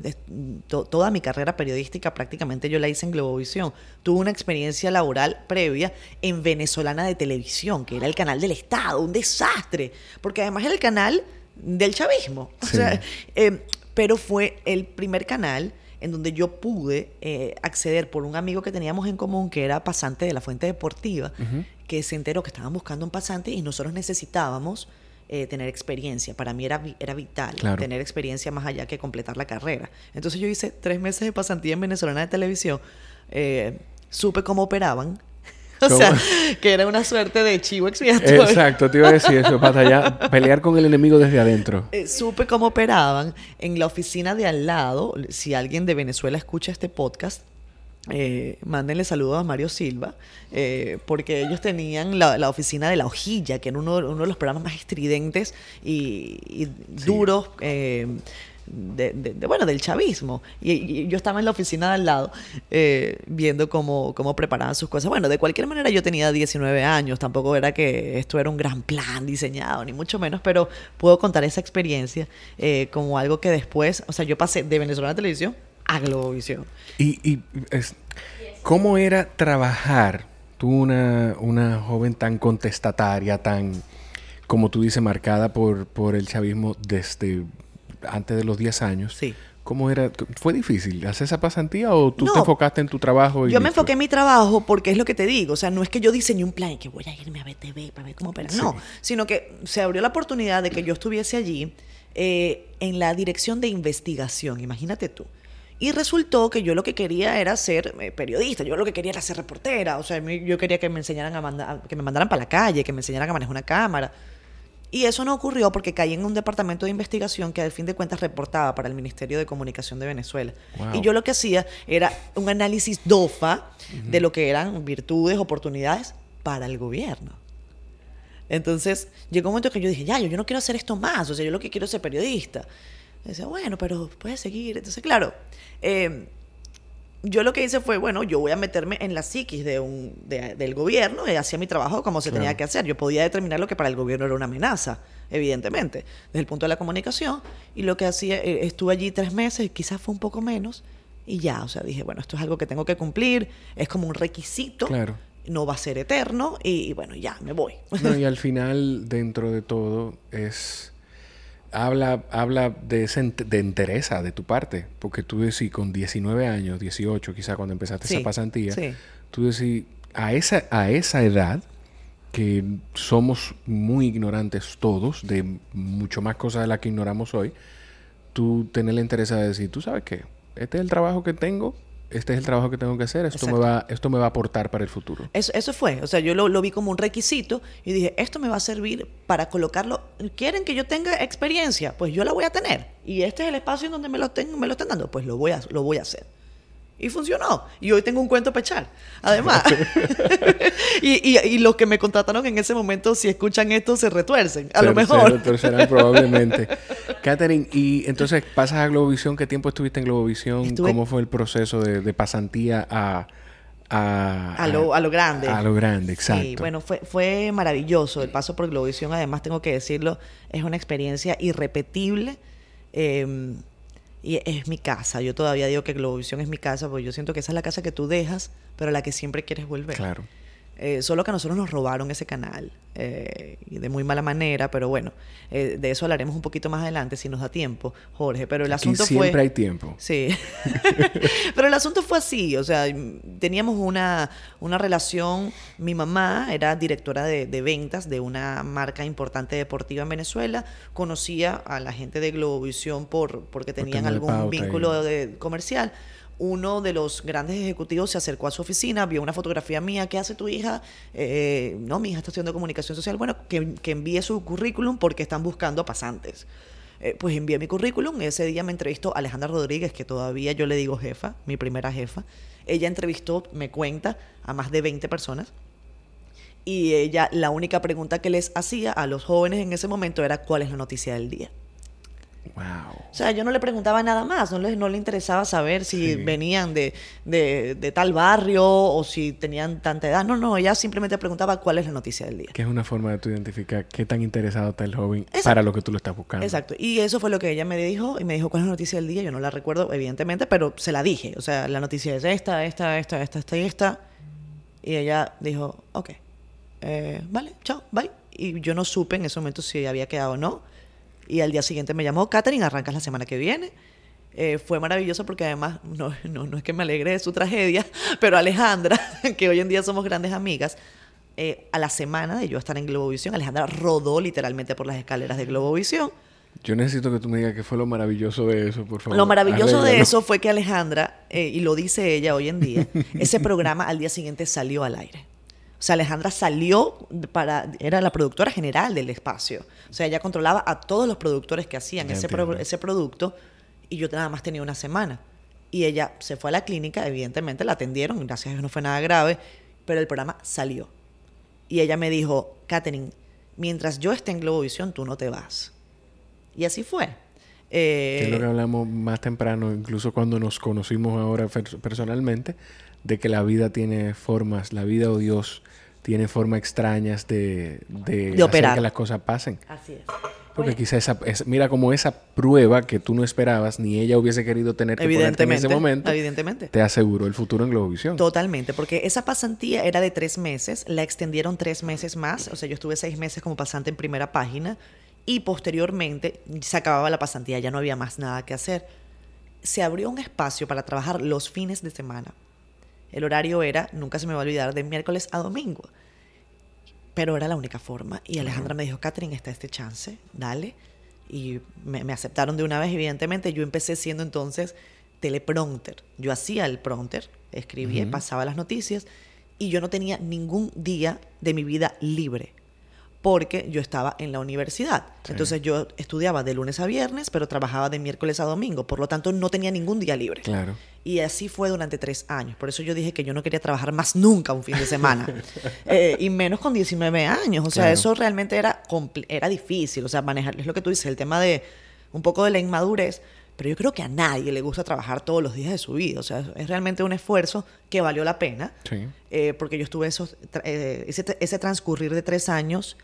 toda mi carrera periodística prácticamente yo la hice en Globovisión. Tuve una experiencia laboral previa en Venezolana de Televisión, que era el canal del Estado, un desastre, porque además era el canal del chavismo. O sea, eh, pero fue el primer canal en donde yo pude eh, acceder por un amigo que teníamos en común, que era pasante de la fuente deportiva, que se enteró que estaban buscando un pasante y nosotros necesitábamos eh, tener experiencia. Para mí era, era vital tener experiencia más allá que completar la carrera. Entonces yo hice tres meses de pasantía en Venezolana de Televisión, eh, supe cómo operaban, O sea, que era una suerte de chivo expiatorio. Exacto, te iba a decir eso, para pelear con el enemigo desde adentro. Eh, supe cómo operaban en la oficina de al lado. Si alguien de Venezuela escucha este podcast, eh, mándenle saludos a Mario Silva, eh, porque ellos tenían la, oficina de la hojilla, que era uno, uno de los programas más estridentes y, duros. Eh, de, bueno, del chavismo. Y, yo estaba en la oficina de al lado eh, viendo cómo, cómo preparaban sus cosas. Bueno, de cualquier manera yo tenía 19 años, tampoco era que esto era un gran plan diseñado, ni mucho menos, pero puedo contar esa experiencia eh, como algo que después, o sea, yo pasé de Venezuela Televisión a Globovisión. ¿Y, y cómo era trabajar? Tú, una, una joven tan contestataria, tan, como tú dices, marcada por, por el chavismo desde antes de los 10 años. Sí. ¿Cómo era? ¿Fue difícil hacer esa pasantía o tú te enfocaste en tu trabajo? yo me enfoqué en mi trabajo porque es lo que te digo. O sea, no es que yo diseñé un plan y que voy a irme a BTV para ver cómo opera. No, sino que se abrió la oportunidad de que yo estuviese allí eh, en la dirección de investigación. Imagínate tú. Y resultó que yo lo que quería era ser eh, periodista, yo lo que quería era ser reportera, o sea, yo quería que me enseñaran a mandar, que me mandaran para la calle, que me enseñaran a manejar una cámara. Y eso no ocurrió porque caí en un departamento de investigación que al fin de cuentas reportaba para el Ministerio de Comunicación de Venezuela. Y yo lo que hacía era un análisis DOFA de lo que eran virtudes, oportunidades para el gobierno. Entonces llegó un momento que yo dije, ya, yo, yo no quiero hacer esto más, o sea, yo lo que quiero es ser periodista. Y decía, bueno, pero puedes seguir. Entonces, claro, eh, yo lo que hice fue, bueno, yo voy a meterme en la psiquis de un, del gobierno y hacía mi trabajo como se tenía que hacer. Yo podía determinar lo que para el gobierno era una amenaza, evidentemente, desde el punto de la comunicación. Y lo que hacía, eh, estuve allí tres meses, quizás fue un poco menos, y ya, o sea, dije, bueno, esto es algo que tengo que cumplir, es como un requisito. Claro. No va a ser eterno y, bueno, ya, me voy. y al final, dentro de todo, es habla, habla de, de entereza de tu parte, porque tú decís con 19 años, 18 quizá cuando empezaste esa pasantía, tú decís, a esa, a esa edad, que somos muy ignorantes todos de mucho más cosas de las que ignoramos hoy, tú tener la interés de decir, tú sabes qué, este es el trabajo que tengo, este es el trabajo que tengo que hacer, esto, me va, esto me va a aportar para el futuro. Eso, eso fue, o sea, yo lo, vi como un requisito y dije, esto me va a servir para colocarlo. ¿Quieren que yo tenga experiencia? Pues yo la voy a tener. Y este es el espacio en donde me lo, tengo, me lo están dando, pues lo voy a, lo voy a hacer. Y funcionó. Y hoy tengo un cuento para echar. Además. y, y, y, los que me contrataron en ese momento, si escuchan esto, se retuercen. A lo mejor. Se retuercerán probablemente. Catherine, y entonces pasas a Globovisión. ¿Qué tiempo estuviste en Globovisión? ¿Cómo fue el proceso de, pasantía a, a, a, lo, a, lo, grande. A lo grande, exacto. Sí, bueno, fue, fue maravilloso. El paso por Globovisión, además, tengo que decirlo, es una experiencia irrepetible. Eh, y es mi casa. Yo todavía digo que Globovisión es mi casa porque yo siento que esa es la casa que tú dejas, pero a la que siempre quieres volver. Claro. Eh, solo que a nosotros nos robaron ese canal. eh, de muy mala manera, pero bueno, eh, de eso hablaremos un poquito más adelante si nos da tiempo, Jorge. Pero el asunto Aquí siempre hay tiempo. Sí. pero el asunto fue así, o sea, teníamos una, una relación, mi mamá era directora de, ventas de una marca importante deportiva en Venezuela, conocía a la gente de Globovisión por, porque tenían algún vínculo de, comercial uno de los grandes ejecutivos se acercó a su oficina, vio una fotografía mía, ¿qué hace tu hija? Eh, no, mi hija está haciendo comunicación social. Bueno, que, envíe su currículum porque están buscando pasantes. Eh, pues envié mi currículum. Ese día me entrevistó Alejandra Rodríguez, que todavía yo le digo jefa, mi primera jefa. Ella entrevistó, me cuenta, a más de 20 personas. Y ella, la única pregunta que les hacía a los jóvenes en ese momento era cuál es la noticia del día. O sea, yo no le preguntaba nada más, no le, no le interesaba saber si venían de, de, tal barrio o si tenían tanta edad. No, no, ella simplemente preguntaba cuál es la noticia del día. Que es una forma de tú identificar qué tan interesado está el joven para lo que tú lo estás buscando. Exacto. Y eso fue lo que ella me dijo y me dijo cuál es la noticia del día. Yo no la recuerdo, evidentemente, pero se la dije. O sea, la noticia es esta, esta, esta, esta, esta y esta. Y ella dijo, ok, eh, vale, chao, bye. Y yo no supe en ese momento si había quedado o no y al día siguiente me llamó, Katherine, arrancas la semana que viene. Eh, fue maravilloso porque además, no, no, no, es que me alegre de su tragedia, pero Alejandra, que hoy en día somos grandes amigas, eh, a la semana de yo estar en Globovisión, Alejandra rodó literalmente por las escaleras de Globovisión. Yo necesito que tú me digas qué fue lo maravilloso de eso, por favor. Lo maravilloso de eso fue que Alejandra, eh, y lo dice ella hoy en día, ese programa al día siguiente salió al aire. O sea, Alejandra salió para, era la productora general del espacio. O sea, ella controlaba a todos los productores que hacían ese, ese producto y yo nada más tenía una semana. Y ella se fue a la clínica, evidentemente la atendieron, gracias a Dios no fue nada grave, pero el programa salió. Y ella me dijo, Katherine, mientras yo esté en Globovisión, tú no te vas. Y así fue. Eh, es lo que hablamos más temprano, incluso cuando nos conocimos ahora personalmente, de que la vida tiene formas, la vida o Dios tiene formas extrañas de, de, hacer que las cosas pasen. Así es. Porque quizá esa, mira como esa prueba que tú no esperabas, ni ella hubiese querido tener que ponerte en ese momento, evidentemente. te aseguró el futuro en Globovisión. Totalmente, porque esa pasantía era de tres meses, la extendieron tres meses más, o sea, yo estuve seis meses como pasante en primera página y posteriormente se acababa la pasantía, ya no había más nada que hacer. Se abrió un espacio para trabajar los fines de semana. El horario era, nunca se me va a olvidar, de miércoles a domingo. Pero era la única forma. Y Alejandra me dijo, Catherine, está este chance, dale. Y me, aceptaron de una vez, evidentemente. Yo empecé siendo entonces teleprompter. Yo hacía el prompter, escribía, pasaba las noticias. Y yo no tenía ningún día de mi vida libre porque yo estaba en la universidad. Entonces yo estudiaba de lunes a viernes, pero trabajaba de miércoles a domingo. Por lo tanto, no tenía ningún día libre. Claro. Y así fue durante tres años. Por eso yo dije que yo no quería trabajar más nunca un fin de semana. Eh, y menos con 19 años. O sea, eso realmente era, era difícil. O sea, manejar, es lo que tú dices, el tema de un poco de la inmadurez. Pero yo creo que a nadie le gusta trabajar todos los días de su vida. O sea, es realmente un esfuerzo que valió la pena. Sí. Eh, porque yo estuve esos, eh, ese, ese transcurrir de tres años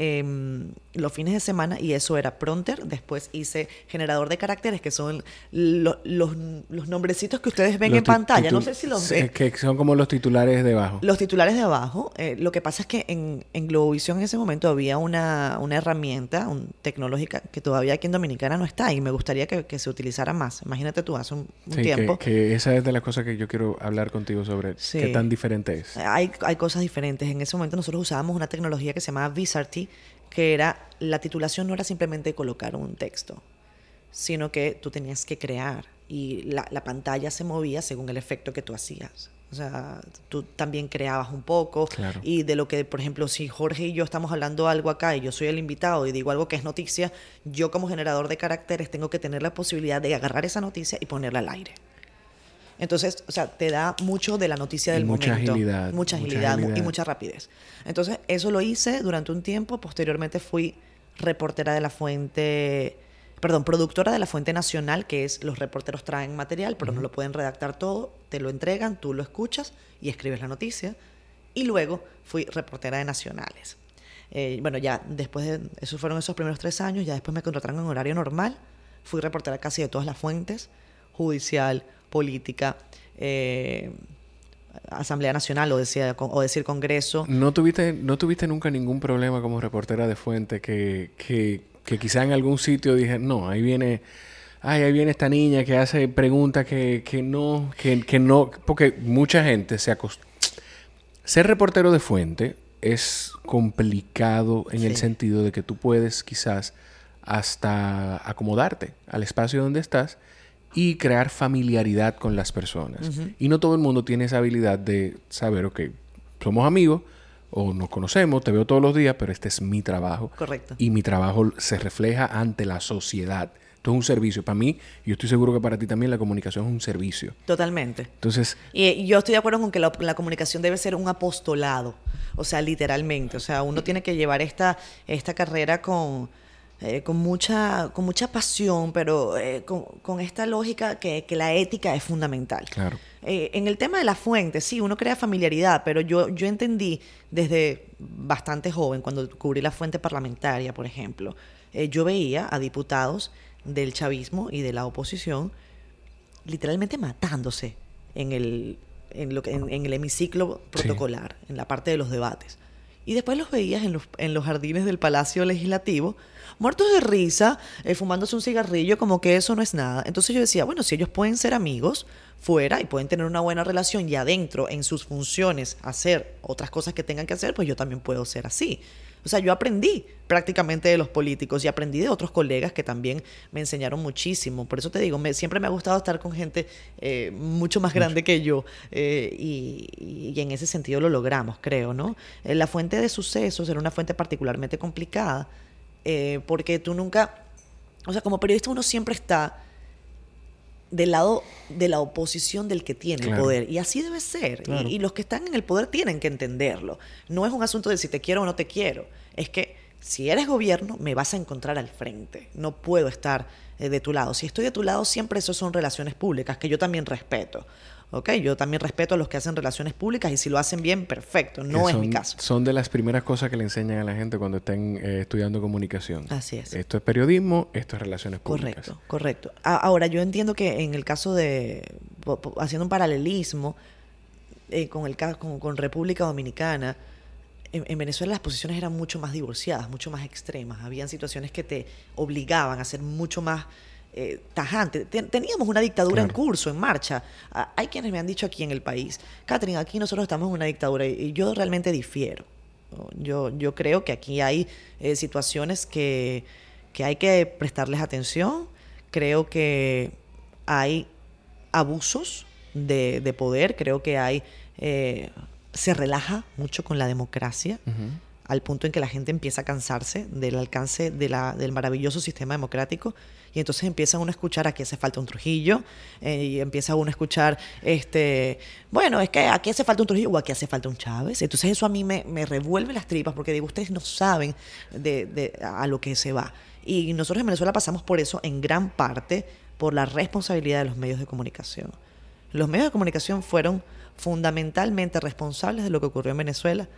Em, los fines de semana y eso era Pronter. Después hice generador de caracteres, que son los, los, nombrecitos que ustedes ven en pantalla. No sé si los ven. Que son como los titulares de abajo. Los titulares de abajo. Eh, lo que pasa es que en, en Globovisión en ese momento había una, una herramienta tecnológica que todavía aquí en Dominicana no está y me gustaría que, se utilizara más. Imagínate tú, hace un, tiempo. Que, que, esa es de las cosas que yo quiero hablar contigo sobre qué tan diferente es. Hay, hay cosas diferentes. En ese momento nosotros usábamos una tecnología que se llamaba Visarty que era la titulación no era simplemente colocar un texto, sino que tú tenías que crear y la, pantalla se movía según el efecto que tú hacías. O sea, tú también creabas un poco y de lo que, por ejemplo, si Jorge y yo estamos hablando algo acá y yo soy el invitado y digo algo que es noticia, yo como generador de caracteres tengo que tener la posibilidad de agarrar esa noticia y ponerla al aire. Entonces, o sea, te da mucho de la noticia del mucha momento. Agilidad, mucha agilidad. y mucha rapidez. Entonces, eso lo hice durante un tiempo. Posteriormente fui reportera de la fuente, perdón, productora de la fuente nacional, que es los reporteros traen material, pero no lo pueden redactar todo, te lo entregan, tú lo escuchas y escribes la noticia. Y luego fui reportera de nacionales. Eh, bueno, ya después de, esos fueron esos primeros tres años, ya después me contrataron en horario normal. Fui reportera casi de todas las fuentes, judicial, política, eh, Asamblea Nacional o, decía, o decir Congreso. ¿No tuviste, ¿No tuviste nunca ningún problema como reportera de fuente que, que, que quizá en algún sitio dije, no, ahí viene ay, ahí viene esta niña que hace preguntas que, que no, que, que, no, porque mucha gente se acostumbra. Ser reportero de fuente es complicado en el sentido de que tú puedes quizás hasta acomodarte al espacio donde estás y crear familiaridad con las personas. Y no todo el mundo tiene esa habilidad de saber, ok, somos amigos o nos conocemos, te veo todos los días, pero este es mi trabajo. Correcto. Y mi trabajo se refleja ante la sociedad. Esto es un servicio. Para mí, yo estoy seguro que para ti también, la comunicación es un servicio. Totalmente. Entonces. Y yo estoy de acuerdo con que la, comunicación debe ser un apostolado. O sea, literalmente. O sea, uno tiene que llevar esta, esta carrera con. Eh, con, mucha, con mucha pasión, pero eh, con, esta lógica que, la ética es fundamental. Claro. Eh, en el tema de la fuente, sí, uno crea familiaridad, pero yo, yo entendí desde bastante joven, cuando cubrí la fuente parlamentaria, por ejemplo, yo veía a diputados del chavismo y de la oposición literalmente matándose en el, en, lo, en, el hemiciclo protocolar, en la parte de los debates. Y después los veías en los, en los jardines del Palacio Legislativo, muertos de risa, eh, fumándose un cigarrillo, como que eso no es nada. Entonces yo decía, bueno, si ellos pueden ser amigos fuera y pueden tener una buena relación y adentro, en sus funciones, hacer otras cosas que tengan que hacer, pues yo también puedo ser así. O sea, yo aprendí prácticamente de los políticos y aprendí de otros colegas que también me enseñaron muchísimo. Por eso te digo, me, siempre me ha gustado estar con gente eh, mucho más grande que yo eh, y, en ese sentido lo logramos, creo, ¿no? Eh, la fuente de sucesos era una fuente particularmente complicada porque tú nunca, o sea, como periodista uno siempre está del lado de la oposición del que tiene el poder. Y así debe ser. Y, los que están en el poder tienen que entenderlo. No es un asunto de si te quiero o no te quiero. Es que si eres gobierno, me vas a encontrar al frente. No puedo estar eh, de tu lado. Si estoy de tu lado, siempre eso son relaciones públicas, que yo también respeto. ¿Ok? Yo también respeto a los que hacen relaciones públicas y si lo hacen bien, perfecto. No es mi caso. Son de las primeras cosas que le enseñan a la gente cuando estén eh, estudiando comunicación. Así es. Esto es periodismo, esto es relaciones públicas. Correcto, correcto. ahora, yo entiendo que en el caso de, haciendo un paralelismo eh, con, el, con, con República Dominicana, en, en, Venezuela las posiciones eran mucho más divorciadas, mucho más extremas. Habían situaciones que te obligaban a ser mucho más eh, tajante. teníamos una dictadura en curso, en marcha. Ah, hay quienes me han dicho aquí en el país, Catherine, aquí nosotros estamos en una dictadura y, yo realmente difiero. Yo, yo creo que aquí hay eh, situaciones que, que hay que prestarles atención. Creo que hay abusos de, de poder, creo que hay... Eh, se relaja mucho con la democracia al punto en que la gente empieza a cansarse del alcance de la, del maravilloso sistema democrático entonces empieza uno a escuchar aquí hace falta un Trujillo eh, y empieza uno a escuchar este bueno es que aquí hace falta un Trujillo o aquí hace falta un Chávez. Entonces eso a mí me, me revuelve las tripas porque digo ustedes no saben de, de, a lo que se va. Y nosotros en Venezuela pasamos por eso en gran parte por la responsabilidad de los medios de comunicación. Los medios de comunicación fueron fundamentalmente responsables de lo que ocurrió en Venezuela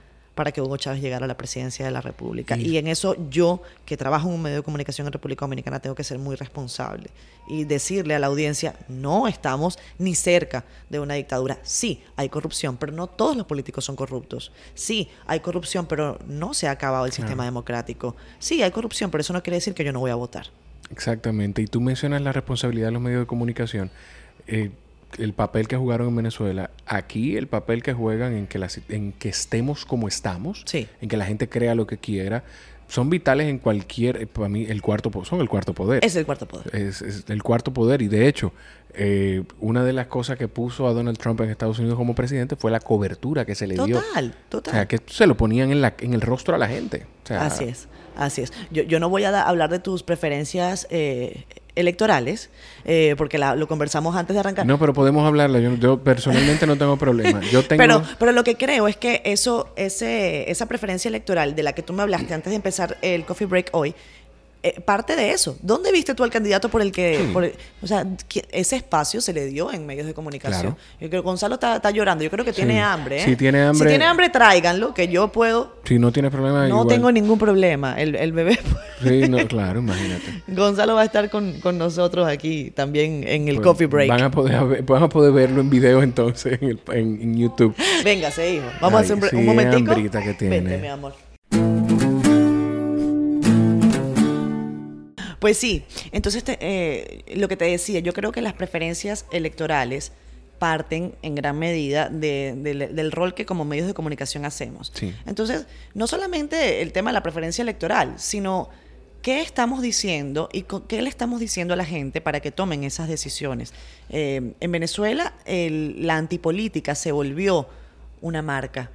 para que Hugo Chávez llegara a la presidencia de la República. Y, en eso yo, que trabajo en un medio de comunicación en República Dominicana, tengo que ser muy responsable y decirle a la audiencia, no estamos ni cerca de una dictadura. Sí, hay corrupción, pero no todos los políticos son corruptos. Sí, hay corrupción, pero no se ha acabado el sistema democrático. Sí, hay corrupción, pero eso no quiere decir que yo no voy a votar. Exactamente. Y tú mencionas la responsabilidad de los medios de comunicación. Eh, el papel que jugaron en Venezuela, aquí el papel que juegan en que, en que estemos como estamos, en que la gente crea lo que quiera, son vitales en cualquier, para mí, el cuarto, son el cuarto poder. Es el cuarto poder. Es, el cuarto poder y de hecho, eh, una de las cosas que puso a Donald Trump en Estados Unidos como presidente fue la cobertura que se le dio. Total, total. O sea, que se lo ponían en, la, en el rostro a la gente. Así es, así es. Yo, yo no voy a hablar de tus preferencias eh, electorales, eh, porque lo conversamos antes de arrancar. No, pero podemos hablarlo. Yo, personalmente no tengo problema. Yo tengo... pero, pero lo que creo es que eso, ese, esa preferencia electoral de la que tú me hablaste antes de empezar el coffee break hoy, eh, parte de eso. ¿Dónde viste tú al candidato por el que... o sea, ese espacio se le dio en medios de comunicación. Yo creo que Gonzalo está, llorando. Yo creo que tiene hambre. ¿eh? Si tiene hambre... Si tiene hambre, tráiganlo, que yo puedo... Si no tiene problema... No tengo ningún problema. El, el bebé... sí, no, claro, imagínate. Gonzalo va a estar con, nosotros aquí también en el pues, coffee break. Van a, poder, van a poder verlo en video entonces en, en, YouTube. Véngase, hijo. Vamos a hacer un, un momentico. que tiene. Vente, mi amor. Pues sí, entonces eh, lo que te decía, yo creo que las preferencias electorales parten en gran medida del rol que como medios de comunicación hacemos. Entonces, no solamente el tema de la preferencia electoral, sino qué estamos diciendo y qué le estamos diciendo a la gente para que tomen esas decisiones. Eh, en Venezuela, la antipolítica se volvió una marca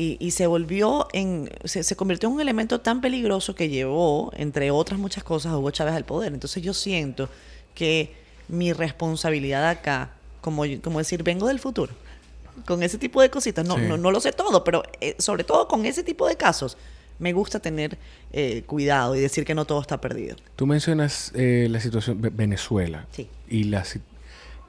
y, se volvió en, se, convirtió en un elemento tan peligroso que llevó, entre otras muchas cosas, a Hugo Chávez al poder. Entonces yo siento que mi responsabilidad acá, como, como decir, vengo del futuro, con ese tipo de cositas, no, no, lo sé todo, pero eh, sobre todo con ese tipo de casos, me gusta tener eh, cuidado y decir que no todo está perdido. Tú mencionas eh, la situación Venezuela. Sí. Y la,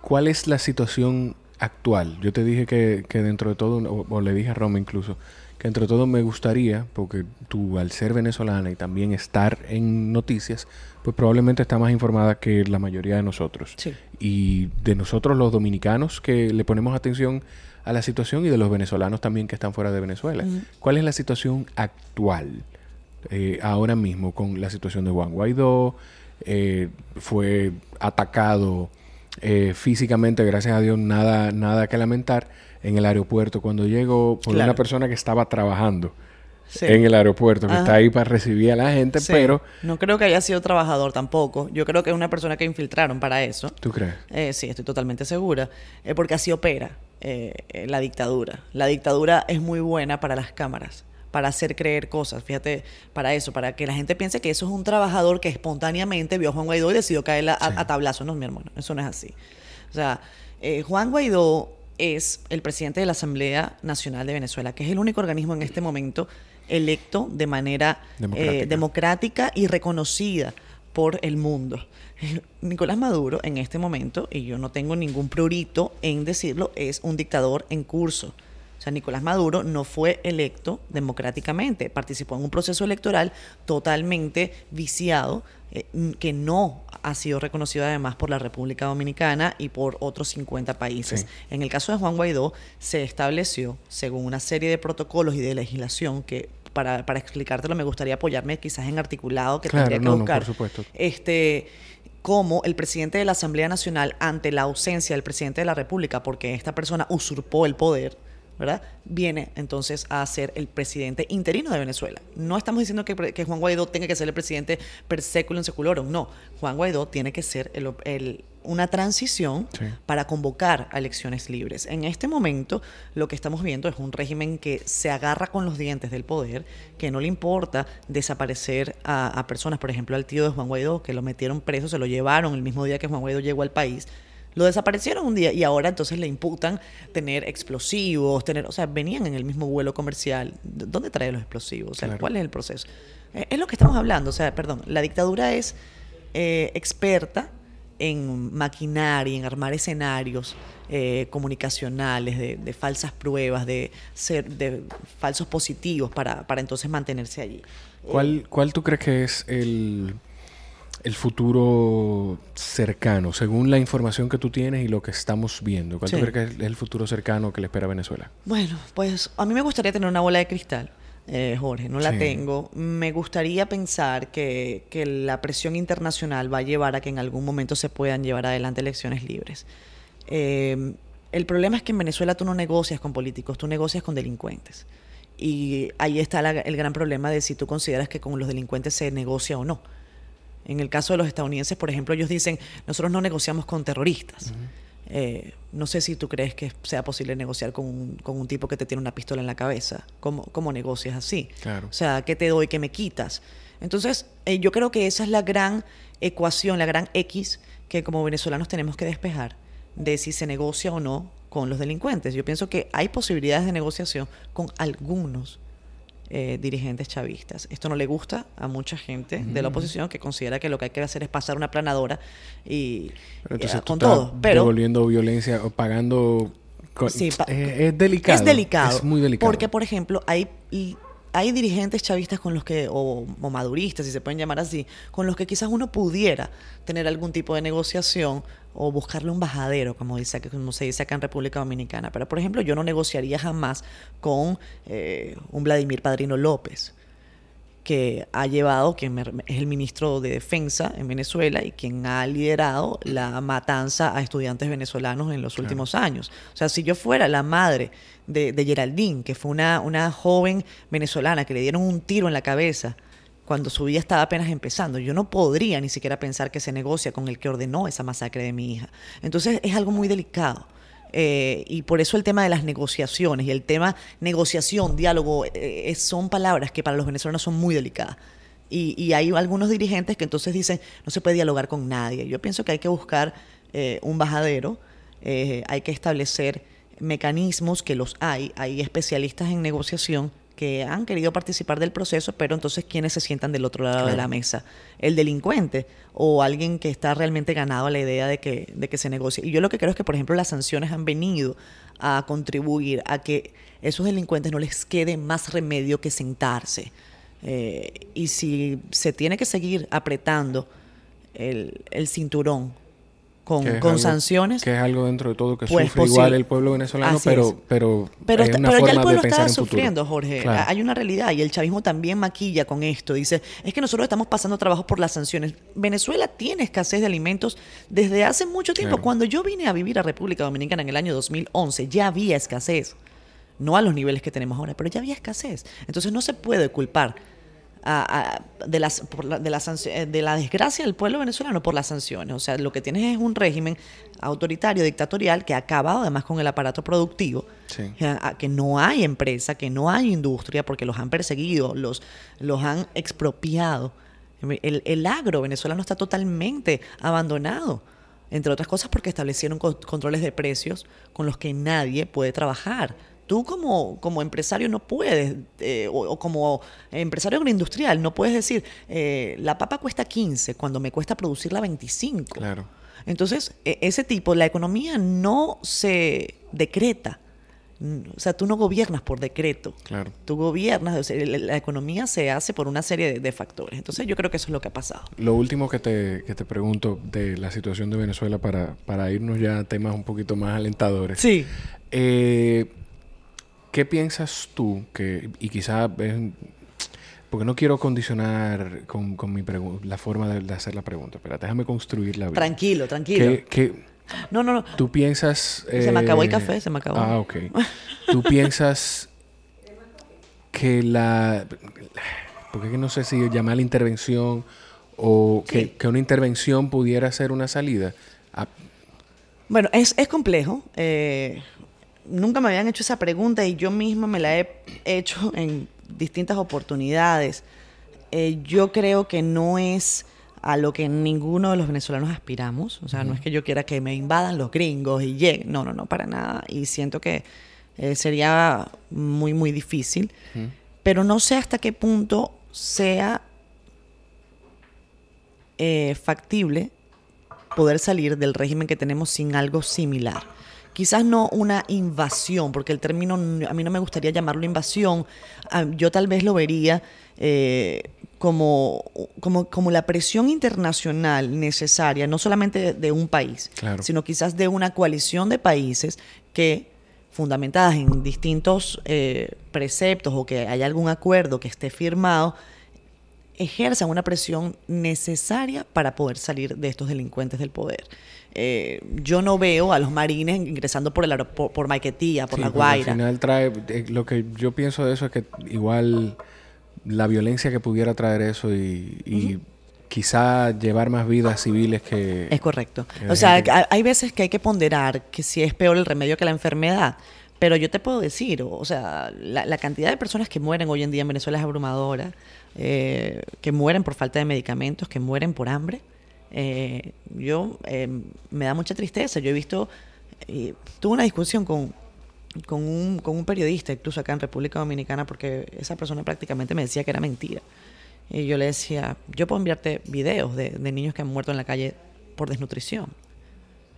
¿Cuál es la situación actual. Yo te dije que, que dentro de todo, o, le dije a Roma incluso, que dentro de todo me gustaría, porque tú al ser venezolana y también estar en noticias, pues probablemente está más informada que la mayoría de nosotros. Y de nosotros los dominicanos que le ponemos atención a la situación y de los venezolanos también que están fuera de Venezuela. ¿Cuál es la situación actual eh, ahora mismo con la situación de Juan Guaidó? Eh, fue atacado eh, físicamente, gracias a Dios, nada, nada que lamentar. En el aeropuerto, cuando llegó por una persona que estaba trabajando en el aeropuerto, que está ahí para recibir a la gente, pero... No creo que haya sido trabajador tampoco. Yo creo que es una persona que infiltraron para eso. ¿Tú crees? Eh, sí, estoy totalmente segura. Eh, porque así opera la dictadura. La dictadura es muy buena para las cámaras para hacer creer cosas. Fíjate, para eso, para que la gente piense que eso es un trabajador que espontáneamente vio a Juan Guaidó y decidió caer a, tablazo. No, mi hermano, eso no es así. O sea, eh, Juan Guaidó es el presidente de la Asamblea Nacional de Venezuela, que es el único organismo en este momento electo de manera eh, democrática, y reconocida por el mundo. Nicolás Maduro en este momento, y yo no tengo ningún prurito en decirlo, es un dictador en curso. Sea, Nicolás Maduro no fue electo democráticamente, participó en un proceso electoral totalmente viciado, eh, que no ha sido reconocido además por la República Dominicana y por otros 50 países. En el caso de Juan Guaidó, se estableció, según una serie de protocolos y de legislación que para, para explicártelo me gustaría apoyarme quizás en articulado que tendría que buscar. por supuesto. Este como el presidente de la Asamblea Nacional, ante la ausencia del presidente de la República, porque esta persona usurpó el poder, ¿verdad? Viene entonces a ser el presidente interino de Venezuela. No estamos diciendo que, Juan Guaidó tenga que ser el presidente per seculum seculorum, no. Juan Guaidó tiene que ser una transición para convocar a elecciones libres. En este momento lo que estamos viendo es un régimen que se agarra con los dientes del poder, que no le importa desaparecer a, a personas, por ejemplo al tío de Juan Guaidó, que lo metieron preso, se lo llevaron el mismo día que Juan Guaidó llegó al país lo desaparecieron un día y ahora entonces le imputan tener explosivos, tener, o sea, venían en el mismo vuelo comercial. ¿Dónde trae los explosivos? O sea, ¿cuál es el proceso? Eh, es lo que estamos hablando, o sea, perdón, la dictadura es eh, experta en maquinar y en armar escenarios eh, comunicacionales de, falsas pruebas, de ser de falsos positivos para, para entonces mantenerse allí. ¿Cuál, ¿Cuál tú crees que es el el futuro cercano, según la información que tú tienes y lo que estamos viendo? ¿Cuál crees que es el futuro cercano que le espera a Venezuela? Bueno, pues a mí me gustaría tener una bola de cristal. Eh, Jorge, no la tengo. Me gustaría pensar que, la presión internacional va a llevar a que en algún momento se puedan llevar adelante elecciones libres. Eh, el problema es que en Venezuela tú no negocias con políticos, tú negocias con delincuentes. Y ahí está el gran problema de si tú consideras que con los delincuentes se negocia o no. En el caso de los estadounidenses, por ejemplo, ellos dicen, nosotros no negociamos con terroristas. Eh, no sé si tú crees que sea posible negociar con un, tipo que te tiene una pistola en la cabeza. ¿Cómo, cómo negocias así? O sea, ¿qué te doy, qué me quitas? Entonces, eh, yo creo que esa es la gran ecuación, la gran X que como venezolanos tenemos que despejar de si se negocia o no con los delincuentes. Yo pienso que hay posibilidades de negociación con algunos eh, dirigentes chavistas. Esto no le gusta a mucha gente de la oposición que considera que lo que hay que hacer es pasar una planadora y, con todo. Pero devolviendo violencia o pagando sí, es, delicado. Es delicado. Es muy delicado. Porque, por ejemplo, hay hay dirigentes chavistas con los que, o, maduristas, si se pueden llamar así, con los que quizás uno pudiera tener algún tipo de negociación o buscarle un bajadero, como, dice, como se dice acá en República Dominicana. Pero, por ejemplo, yo no negociaría jamás con eh, un Vladimir Padrino López que ha llevado, que es el ministro de Defensa en Venezuela y quien ha liderado la matanza a estudiantes venezolanos en los últimos años. O sea, si yo fuera la madre de, Geraldine, que fue una, una joven venezolana que le dieron un tiro en la cabeza cuando su vida estaba apenas empezando, yo no podría ni siquiera pensar que se negocia con el que ordenó esa masacre de mi hija. Entonces es algo muy delicado. Eh, y por eso el tema de las negociaciones y el tema negociación, diálogo, eh, eh, son palabras que para los venezolanos son muy delicadas. Y, hay algunos dirigentes que entonces dicen, no se puede dialogar con nadie. Yo pienso que hay que buscar un bajadero, hay que establecer mecanismos que los hay, hay especialistas en negociación que han querido participar del proceso, pero entonces ¿quiénes se sientan del otro lado de la mesa? ¿El delincuente o alguien que está realmente ganado a la idea de que, de que se negocie? Y yo lo que creo es que, por ejemplo, las sanciones han venido a contribuir a que esos delincuentes no les quede más remedio que sentarse. Eh, y si se tiene que seguir apretando el, el cinturón con, sanciones. Que es algo dentro de todo que pues sufre igual el pueblo venezolano, pero, pero, pero, pero ya el pueblo está sufriendo, Jorge. Hay una realidad y el chavismo también maquilla con esto. Dice, es que nosotros estamos pasando trabajo por las sanciones. Venezuela tiene escasez de alimentos desde hace mucho tiempo. Cuando yo vine a vivir a República Dominicana en el año 2011, ya había escasez. No a los niveles que tenemos ahora, pero ya había escasez. Entonces no se puede culpar de, las, la, de, la, eh, de la desgracia del pueblo venezolano por las sanciones. O sea, lo que tienes es un régimen autoritario, dictatorial, que ha acabado además con el aparato productivo, que no hay empresa, que no hay industria, porque los han perseguido, los, los han expropiado. El, el agro venezolano está totalmente abandonado entre otras cosas porque establecieron controles de precios con los que nadie puede trabajar tú como, como empresario no puedes, eh, o, como empresario agroindustrial, no puedes decir, eh, la papa cuesta 15 cuando me cuesta producirla 25. Claro. Entonces, e, ese tipo, la economía no se decreta. O sea, tú no gobiernas por decreto. Claro. Tú gobiernas, la economía se hace por una serie de, factores. Entonces, yo creo que eso es lo que ha pasado. Lo último que te, que te pregunto de la situación de Venezuela para, para irnos ya a temas un poquito más alentadores. Sí. Eh, ¿Qué piensas tú que, y quizá porque no quiero condicionar con, mi la forma de, hacer la pregunta, pero déjame construirla. Tranquilo, tranquilo. no, no, no. ¿Tú piensas... se me acabó el eh, café, se me acabó. Ah, ok. ¿Tú piensas que la... Porque no sé si llamar la intervención o que, una intervención pudiera ser una salida. Bueno, es, es complejo. Eh, nunca me habían hecho esa pregunta y yo misma me la he hecho en distintas oportunidades. Eh, yo creo que no es a lo que ninguno de los venezolanos aspiramos. O sea, no es que yo quiera que me invadan los gringos y lleguen. No, no, no, para nada. Y siento que eh, sería muy, muy difícil. Pero no sé hasta qué punto sea eh, factible poder salir del régimen que tenemos sin algo similar quizás no una invasión, porque el término a mí no me gustaría llamarlo invasión, ah, yo tal vez lo vería eh, como, como, como, la presión internacional necesaria, no solamente de, un país, sino quizás de una coalición de países que fundamentadas en distintos eh, preceptos o que haya algún acuerdo que esté firmado, ejerzan una presión necesaria para poder salir de estos delincuentes del poder. Eh, yo no veo a los marines ingresando por el por, por Maiquetía, por La Guaira. Al final trae, eh, lo que yo pienso de eso es que igual la violencia que pudiera traer eso y, quizá llevar más vidas civiles que... Es correcto. o sea, hay veces que hay que ponderar que si es peor el remedio que la enfermedad. Pero yo te puedo decir, o sea, la, cantidad de personas que mueren hoy en día en Venezuela es abrumadora, eh, que mueren por falta de medicamentos, que mueren por hambre. Eh, yo eh, me da mucha tristeza. Yo he visto, tuve una discusión con, con un, con un periodista, incluso acá en República Dominicana, porque esa persona prácticamente me decía que era mentira. Y yo le decía, yo puedo enviarte videos de, de niños que han muerto en la calle por desnutrición.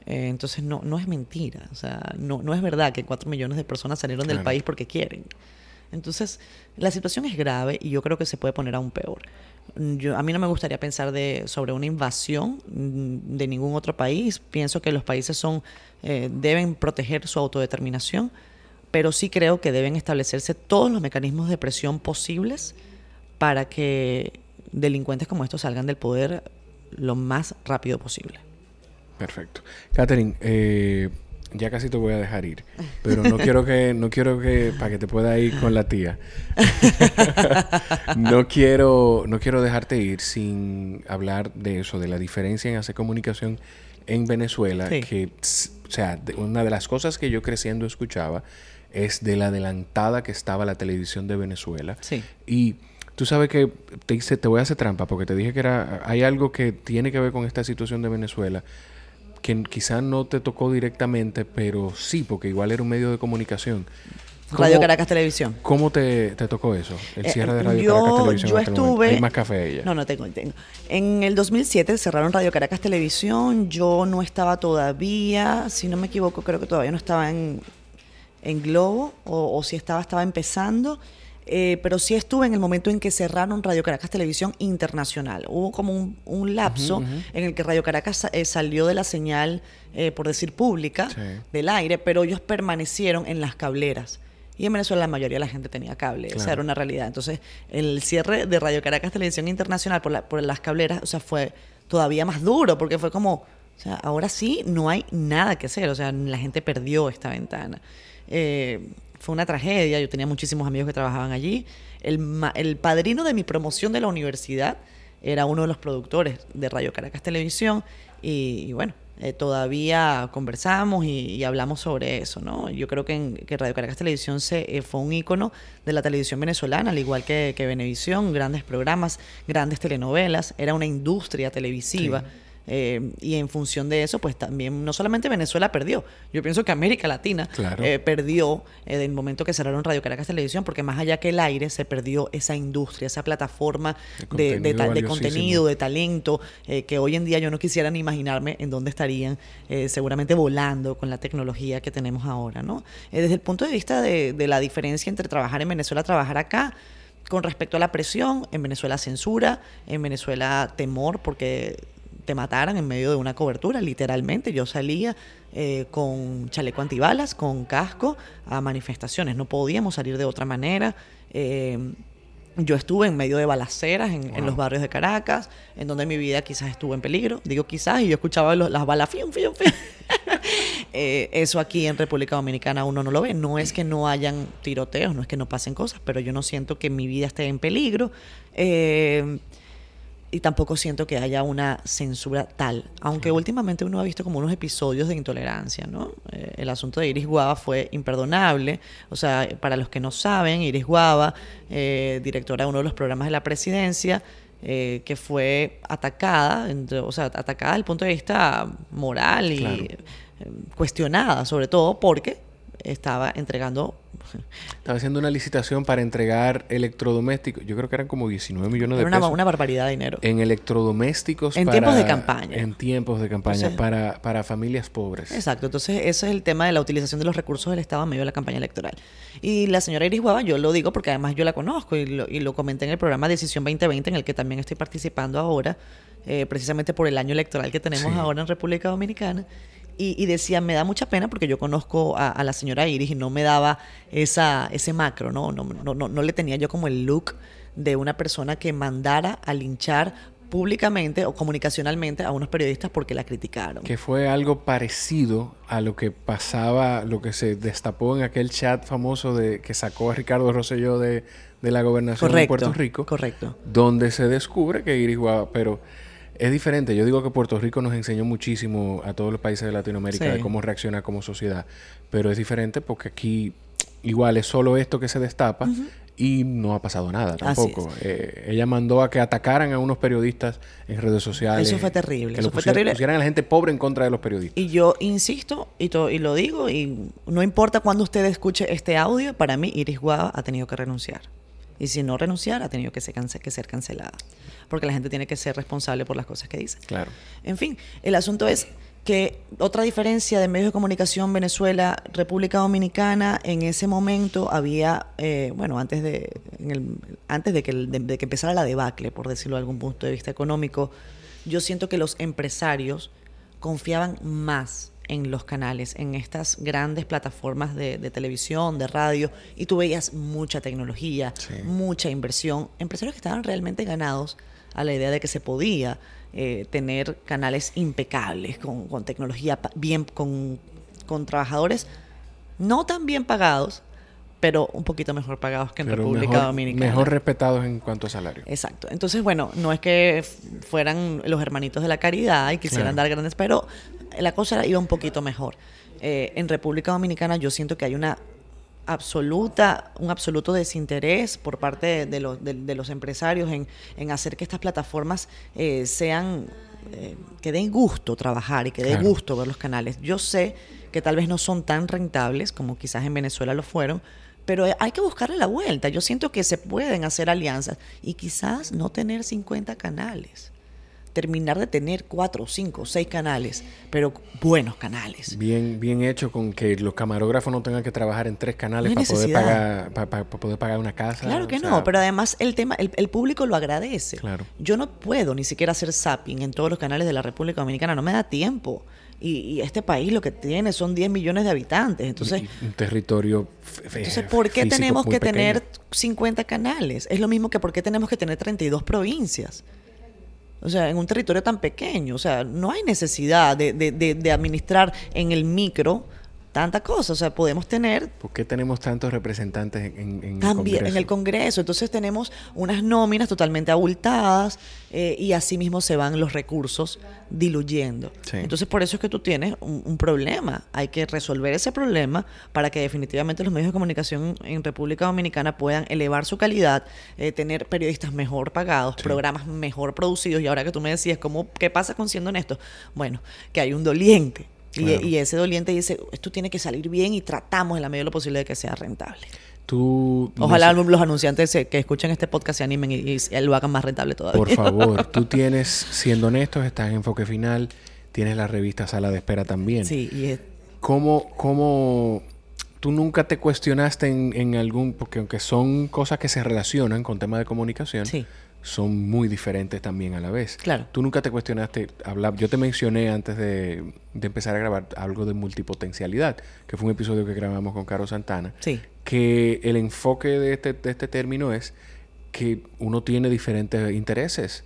Eh, entonces no, no es mentira, o sea, no, no es verdad que cuatro millones de personas salieron del país porque quieren. Entonces, la situación es grave y yo creo que se puede poner aún peor. A mí no me gustaría pensar sobre una invasión mm, de ningún otro país. Pienso que los países son, eh, deben proteger su autodeterminación, pero sí creo que deben establecerse todos los mecanismos de presión posibles para que delincuentes como estos salgan del poder lo más rápido posible. Perfecto. Catherine, eh, ya casi te voy a dejar ir, pero no quiero que, no quiero que, para que te pueda ir con la tía, no quiero, no quiero dejarte ir sin hablar de eso, de la diferencia en hacer comunicación en Venezuela, que, o sea, una de las cosas que yo creciendo escuchaba es de la adelantada que estaba la televisión de Venezuela. Sí. Y tú sabes que te, te voy a hacer trampa porque te dije que era, hay algo que tiene que ver con esta situación de Venezuela que quizás no te tocó directamente, pero sí, porque igual era un medio de comunicación. Radio Caracas Televisión. ¿Cómo te, tocó eso? El eh, cierre de Radio Caracas Televisión. Yo estuve. Hay más café ella. No, no tengo, tengo. En el 2007 cerraron Radio Caracas Televisión. Yo no estaba todavía, si no me equivoco, creo que todavía no estaba en, en Globo, o, o si estaba, estaba empezando. Eh, pero sí estuve en el momento en que cerraron Radio Caracas Televisión Internacional. Hubo como un, lapso en el que Radio Caracas eh, salió de la señal, eh, por decir pública, del aire, pero ellos permanecieron en las cableras. Y en Venezuela la mayoría de la gente tenía cable, esa era una realidad. Entonces, el cierre de Radio Caracas Televisión Internacional por, por las cableras, o sea, fue todavía más duro, porque fue como, o sea, ahora sí no hay nada que hacer, o sea, la gente perdió esta ventana. Eh, fue una tragedia, yo tenía muchísimos amigos que trabajaban allí. El, el padrino de mi promoción de la universidad era uno de los productores de Radio Caracas Televisión y, bueno, eh, todavía conversamos y, hablamos sobre eso, ¿no? Yo creo que, en, que Radio Caracas Televisión se, eh, fue un ícono de la televisión venezolana, al igual que, que Venevisión, grandes programas, grandes telenovelas, era una industria televisiva. Eh, y en función de eso, pues también no solamente Venezuela perdió, yo pienso que América Latina eh, perdió eh, en el momento que cerraron Radio Caracas Televisión, porque más allá que el aire, se perdió esa industria, esa plataforma de, de, contenido, de talento, que hoy en día yo no quisiera ni imaginarme en dónde estarían, seguramente volando con la tecnología que tenemos ahora, ¿no? desde el punto de vista de, de la diferencia entre trabajar en Venezuela, trabajar acá, con respecto a la presión, en Venezuela censura, en Venezuela temor, porque te mataran en medio de una cobertura, literalmente. Yo salía eh, con chaleco antibalas, con casco, a manifestaciones. No podíamos salir de otra manera. Eh, yo estuve en medio de balaceras en, los barrios de Caracas, en donde mi vida quizás estuvo en peligro. Digo quizás, y yo escuchaba las balas, fium, fium, fium. Eh, eso aquí en República Dominicana uno no lo ve. No es que no hayan tiroteos, no es que no pasen cosas, pero yo no siento que mi vida esté en peligro. Eh, y tampoco siento que haya una censura tal, aunque últimamente uno ha visto como unos episodios de intolerancia, ¿no? Eh, el asunto de Iris Guava fue imperdonable, o sea, para los que no saben, Iris Guava, eh, directora de uno de los programas de la presidencia, eh, que fue atacada, entre, o sea, atacada desde el punto de vista moral y cuestionada, sobre todo porque estaba entregando estaba haciendo una licitación para entregar electrodomésticos. Yo creo que eran como 19 millones de Era pesos. Una barbaridad de dinero. En electrodomésticos. En tiempos de campaña. En tiempos de campaña para, para familias pobres. Exacto. Entonces, ese es el tema de la utilización de los recursos del Estado en medio de la campaña electoral. Y la señora Iris Guava, yo lo digo porque además yo la conozco y lo, y lo comenté en el programa Decisión 2020, en el que también estoy participando ahora, eh, precisamente por el año electoral que tenemos ahora en República Dominicana y, decía, me da mucha pena porque yo conozco a, la señora Iris y no me daba esa, ese macro, ¿no? No, no, no, no le tenía yo como el look de una persona que mandara a linchar públicamente o comunicacionalmente a unos periodistas porque la criticaron. Que fue algo parecido a lo que pasaba, lo que se destapó en aquel chat famoso de que sacó a Ricardo Rosselló de, de la gobernación de Puerto Rico. Correcto. Donde se descubre que Iris Guava, pero es diferente. Yo digo que Puerto Rico nos enseñó muchísimo a todos los países de Latinoamérica de cómo reaccionar como sociedad. Pero es diferente porque aquí igual es solo esto que se destapa y no ha pasado nada tampoco. Eh, ella mandó a que atacaran a unos periodistas en redes sociales. Eso fue terrible. eso fue terrible. Pusieran a la gente pobre en contra de los periodistas. Y yo insisto y, y lo digo, y no importa cuando usted escuche este audio, para mí Iris Guava ha tenido que renunciar. Y si no renunciar, ha tenido que ser, que ser cancelada. Porque la gente tiene que ser responsable por las cosas que dice. Claro. En fin, el asunto es que otra diferencia de medios de comunicación Venezuela, República Dominicana, en ese momento había, eh, bueno, antes de, antes de que, de, que empezara la debacle, por decirlo de algún punto de vista económico, yo siento que los empresarios confiaban más en los canales, en estas grandes plataformas de, televisión, de radio, y tú veías mucha tecnología, mucha inversión, empresarios que estaban realmente ganados a la idea de que se podía eh, tener canales impecables, con, tecnología bien, con, trabajadores no tan bien pagados, pero un poquito mejor pagados que en República Dominicana. Mejor respetados en cuanto a salario. Exacto. Entonces, bueno, no es que fueran los hermanitos de la caridad y quisieran dar grandes, pero la cosa iba un poquito mejor. Eh, en República Dominicana yo siento que hay una absoluta, un absoluto desinterés por parte de, los, de, los empresarios en, hacer que estas plataformas eh, sean, eh, que den gusto trabajar y que dé gusto ver los canales. Yo sé que tal vez no son tan rentables como quizás en Venezuela lo fueron, pero hay que buscarle la vuelta. Yo siento que se pueden hacer alianzas y quizás no tener 50 canales terminar de tener cuatro, cinco, seis canales, pero buenos canales. Bien, bien hecho con que los camarógrafos no tengan que trabajar en tres canales para poder, pagar, para, poder pagar una casa. Claro que no, pero además el tema, el, público lo agradece. Claro. Yo no puedo ni siquiera hacer zapping en todos los canales de la República Dominicana, no me da tiempo. Y, este país lo que tiene son 10 millones de habitantes. Entonces, un territorio. Entonces, ¿por qué tenemos que tener 50 canales? Es lo mismo que por qué tenemos que tener 32 provincias. O sea, en un territorio tan pequeño. O sea, no hay necesidad de, de, de, administrar en el micro tanta cosa. O sea, podemos tener... ¿Por qué tenemos tantos representantes en, en, el Congreso? En el Congreso. Entonces tenemos unas nóminas totalmente abultadas eh, y así mismo se van los recursos diluyendo. Entonces por eso es que tú tienes un, problema. Hay que resolver ese problema para que definitivamente los medios de comunicación en República Dominicana puedan elevar su calidad, eh, tener periodistas mejor pagados, programas mejor producidos. Y ahora que tú me decías, ¿cómo, ¿qué pasa con siendo honesto? Bueno, que hay un doliente y, ese doliente dice, esto tiene que salir bien y tratamos en la medida de lo posible de que sea rentable. Tú Ojalá los anunciantes que escuchen este podcast se animen y, lo hagan más rentable todavía. Por favor, tú tienes, siendo honestos, estás en Enfoque Final, tienes la revista Sala de Espera también. Sí, y es... ¿Cómo, cómo tú nunca te cuestionaste en, en, algún, porque aunque son cosas que se relacionan con temas de comunicación, sí son muy diferentes también a la vez. Claro. Tú nunca te cuestionaste hablar. Yo te mencioné antes de, empezar a grabar algo de multipotencialidad, que fue un episodio que grabamos con Caro Santana. Sí. Que el enfoque de este, de este término es que uno tiene diferentes intereses,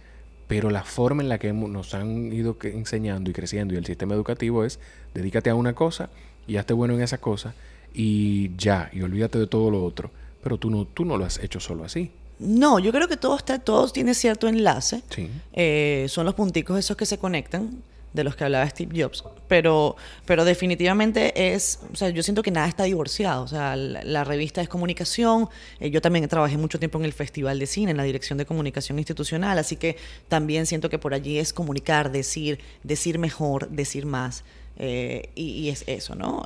pero la forma en la que nos han ido enseñando y creciendo y el sistema educativo es dedícate a una cosa y hazte bueno en esa cosa y ya, y olvídate de todo lo otro. Pero tú no, tú no lo has hecho solo así. No, yo creo que todo está, todos tiene cierto enlace. Sí. Eh, son los punticos esos que se conectan, de los que hablaba Steve Jobs. Pero, pero definitivamente es, o sea, yo siento que nada está divorciado. O sea, la, revista es comunicación. Eh, yo también trabajé mucho tiempo en el Festival de Cine, en la dirección de comunicación institucional. Así que también siento que por allí es comunicar, decir, decir mejor, decir más. Eh, y, es eso, ¿no?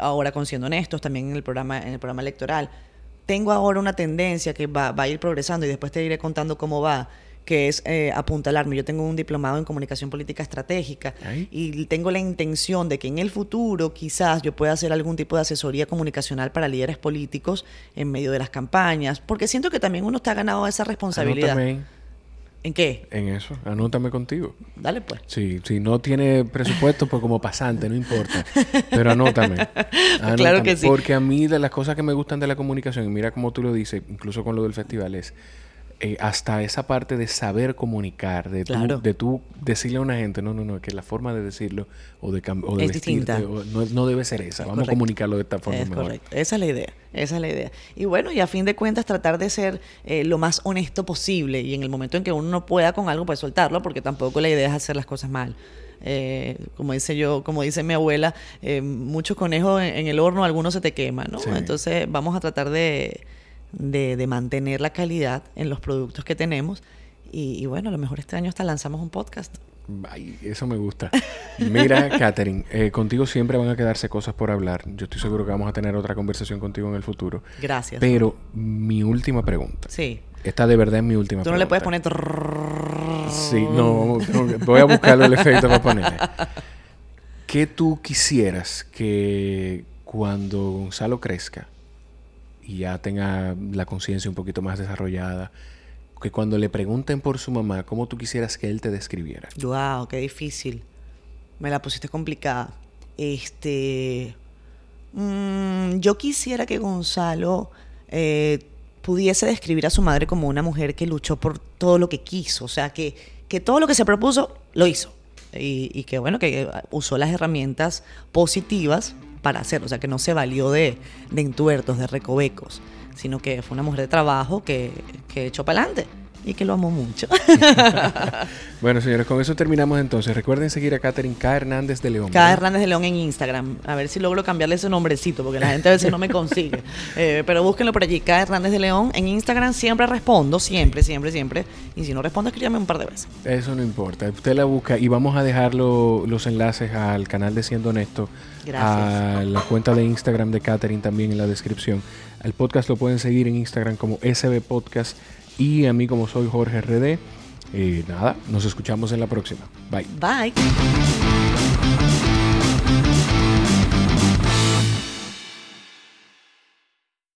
ahora, con siendo honestos, también en el programa, en el programa electoral tengo ahora una tendencia que va, a ir progresando y después te iré contando cómo va, que es eh, apuntalarme. Yo tengo un diplomado en comunicación política estratégica y tengo la intención de que en el futuro quizás yo pueda hacer algún tipo de asesoría comunicacional para líderes políticos en medio de las campañas, porque siento que también uno está ganado esa responsabilidad. ¿En qué? En eso. Anótame contigo. Dale pues. Sí, si no tiene presupuesto, pues como pasante, no importa. Pero anótame. Claro que sí. Porque a mí de las cosas que me gustan de la comunicación, y mira cómo tú lo dices, incluso con lo del festival, es eh, hasta esa parte de saber comunicar, de, de tú decirle a una gente, no, no, no, que la forma de decirlo o de, o de vestirte no, debe ser esa, vamos a comunicarlo de esta forma es Correcto. Esa es la idea, esa es la idea. Y bueno, y a fin de cuentas tratar de ser eh, lo más honesto posible y en el momento en que uno no pueda con algo, pues soltarlo, porque tampoco la idea es hacer las cosas mal. Eh, como dice yo, como dice mi abuela, eh, muchos conejos en, el horno, algunos se te queman, ¿no? Entonces vamos a tratar de, de, mantener la calidad en los productos que tenemos. Y, bueno, a lo mejor este año hasta lanzamos un podcast. Ay, eso me gusta. Mira, Katherine, eh, contigo siempre van a quedarse cosas por hablar. Yo estoy seguro que vamos a tener otra conversación contigo en el futuro. Gracias. Pero mi última pregunta. Sí. Esta de verdad es mi última Tú no le puedes poner... Sí, no, voy a buscarle el efecto para ponerle. ¿Qué tú quisieras que cuando Gonzalo crezca y ya tenga la conciencia un poquito más desarrollada, que cuando le pregunten por su mamá, ¿cómo tú quisieras que él te describiera? Wow, qué difícil. Me la pusiste complicada. Este. Mm, yo quisiera que Gonzalo eh, pudiese describir a su madre como una mujer que luchó por todo lo que quiso, o sea, que, que todo lo que se propuso lo hizo. Y, que bueno, que usó las herramientas positivas para hacerlo, o sea, que no se valió de, de entuertos, de recovecos, sino que fue una mujer de trabajo que, que echó para adelante y que lo amo mucho. bueno, señores, con eso terminamos entonces. Recuerden seguir a Catherine K. Hernández de León. K. Hernández de León en Instagram. A ver si logro cambiarle ese nombrecito, porque la gente a veces no me consigue. Eh, pero búsquenlo por allí, K. Hernández de León. En Instagram siempre respondo, siempre, siempre, siempre. Y si no respondo, escríbame un par de veces. Eso no importa. Usted la busca y vamos a dejar los enlaces al canal de Siendo Honesto. A la cuenta de Instagram de Catherine también en la descripción. El podcast lo pueden seguir en Instagram como SB Podcast y a mí como soy Jorge RD. Eh, nada, nos escuchamos en la próxima. Bye. Bye.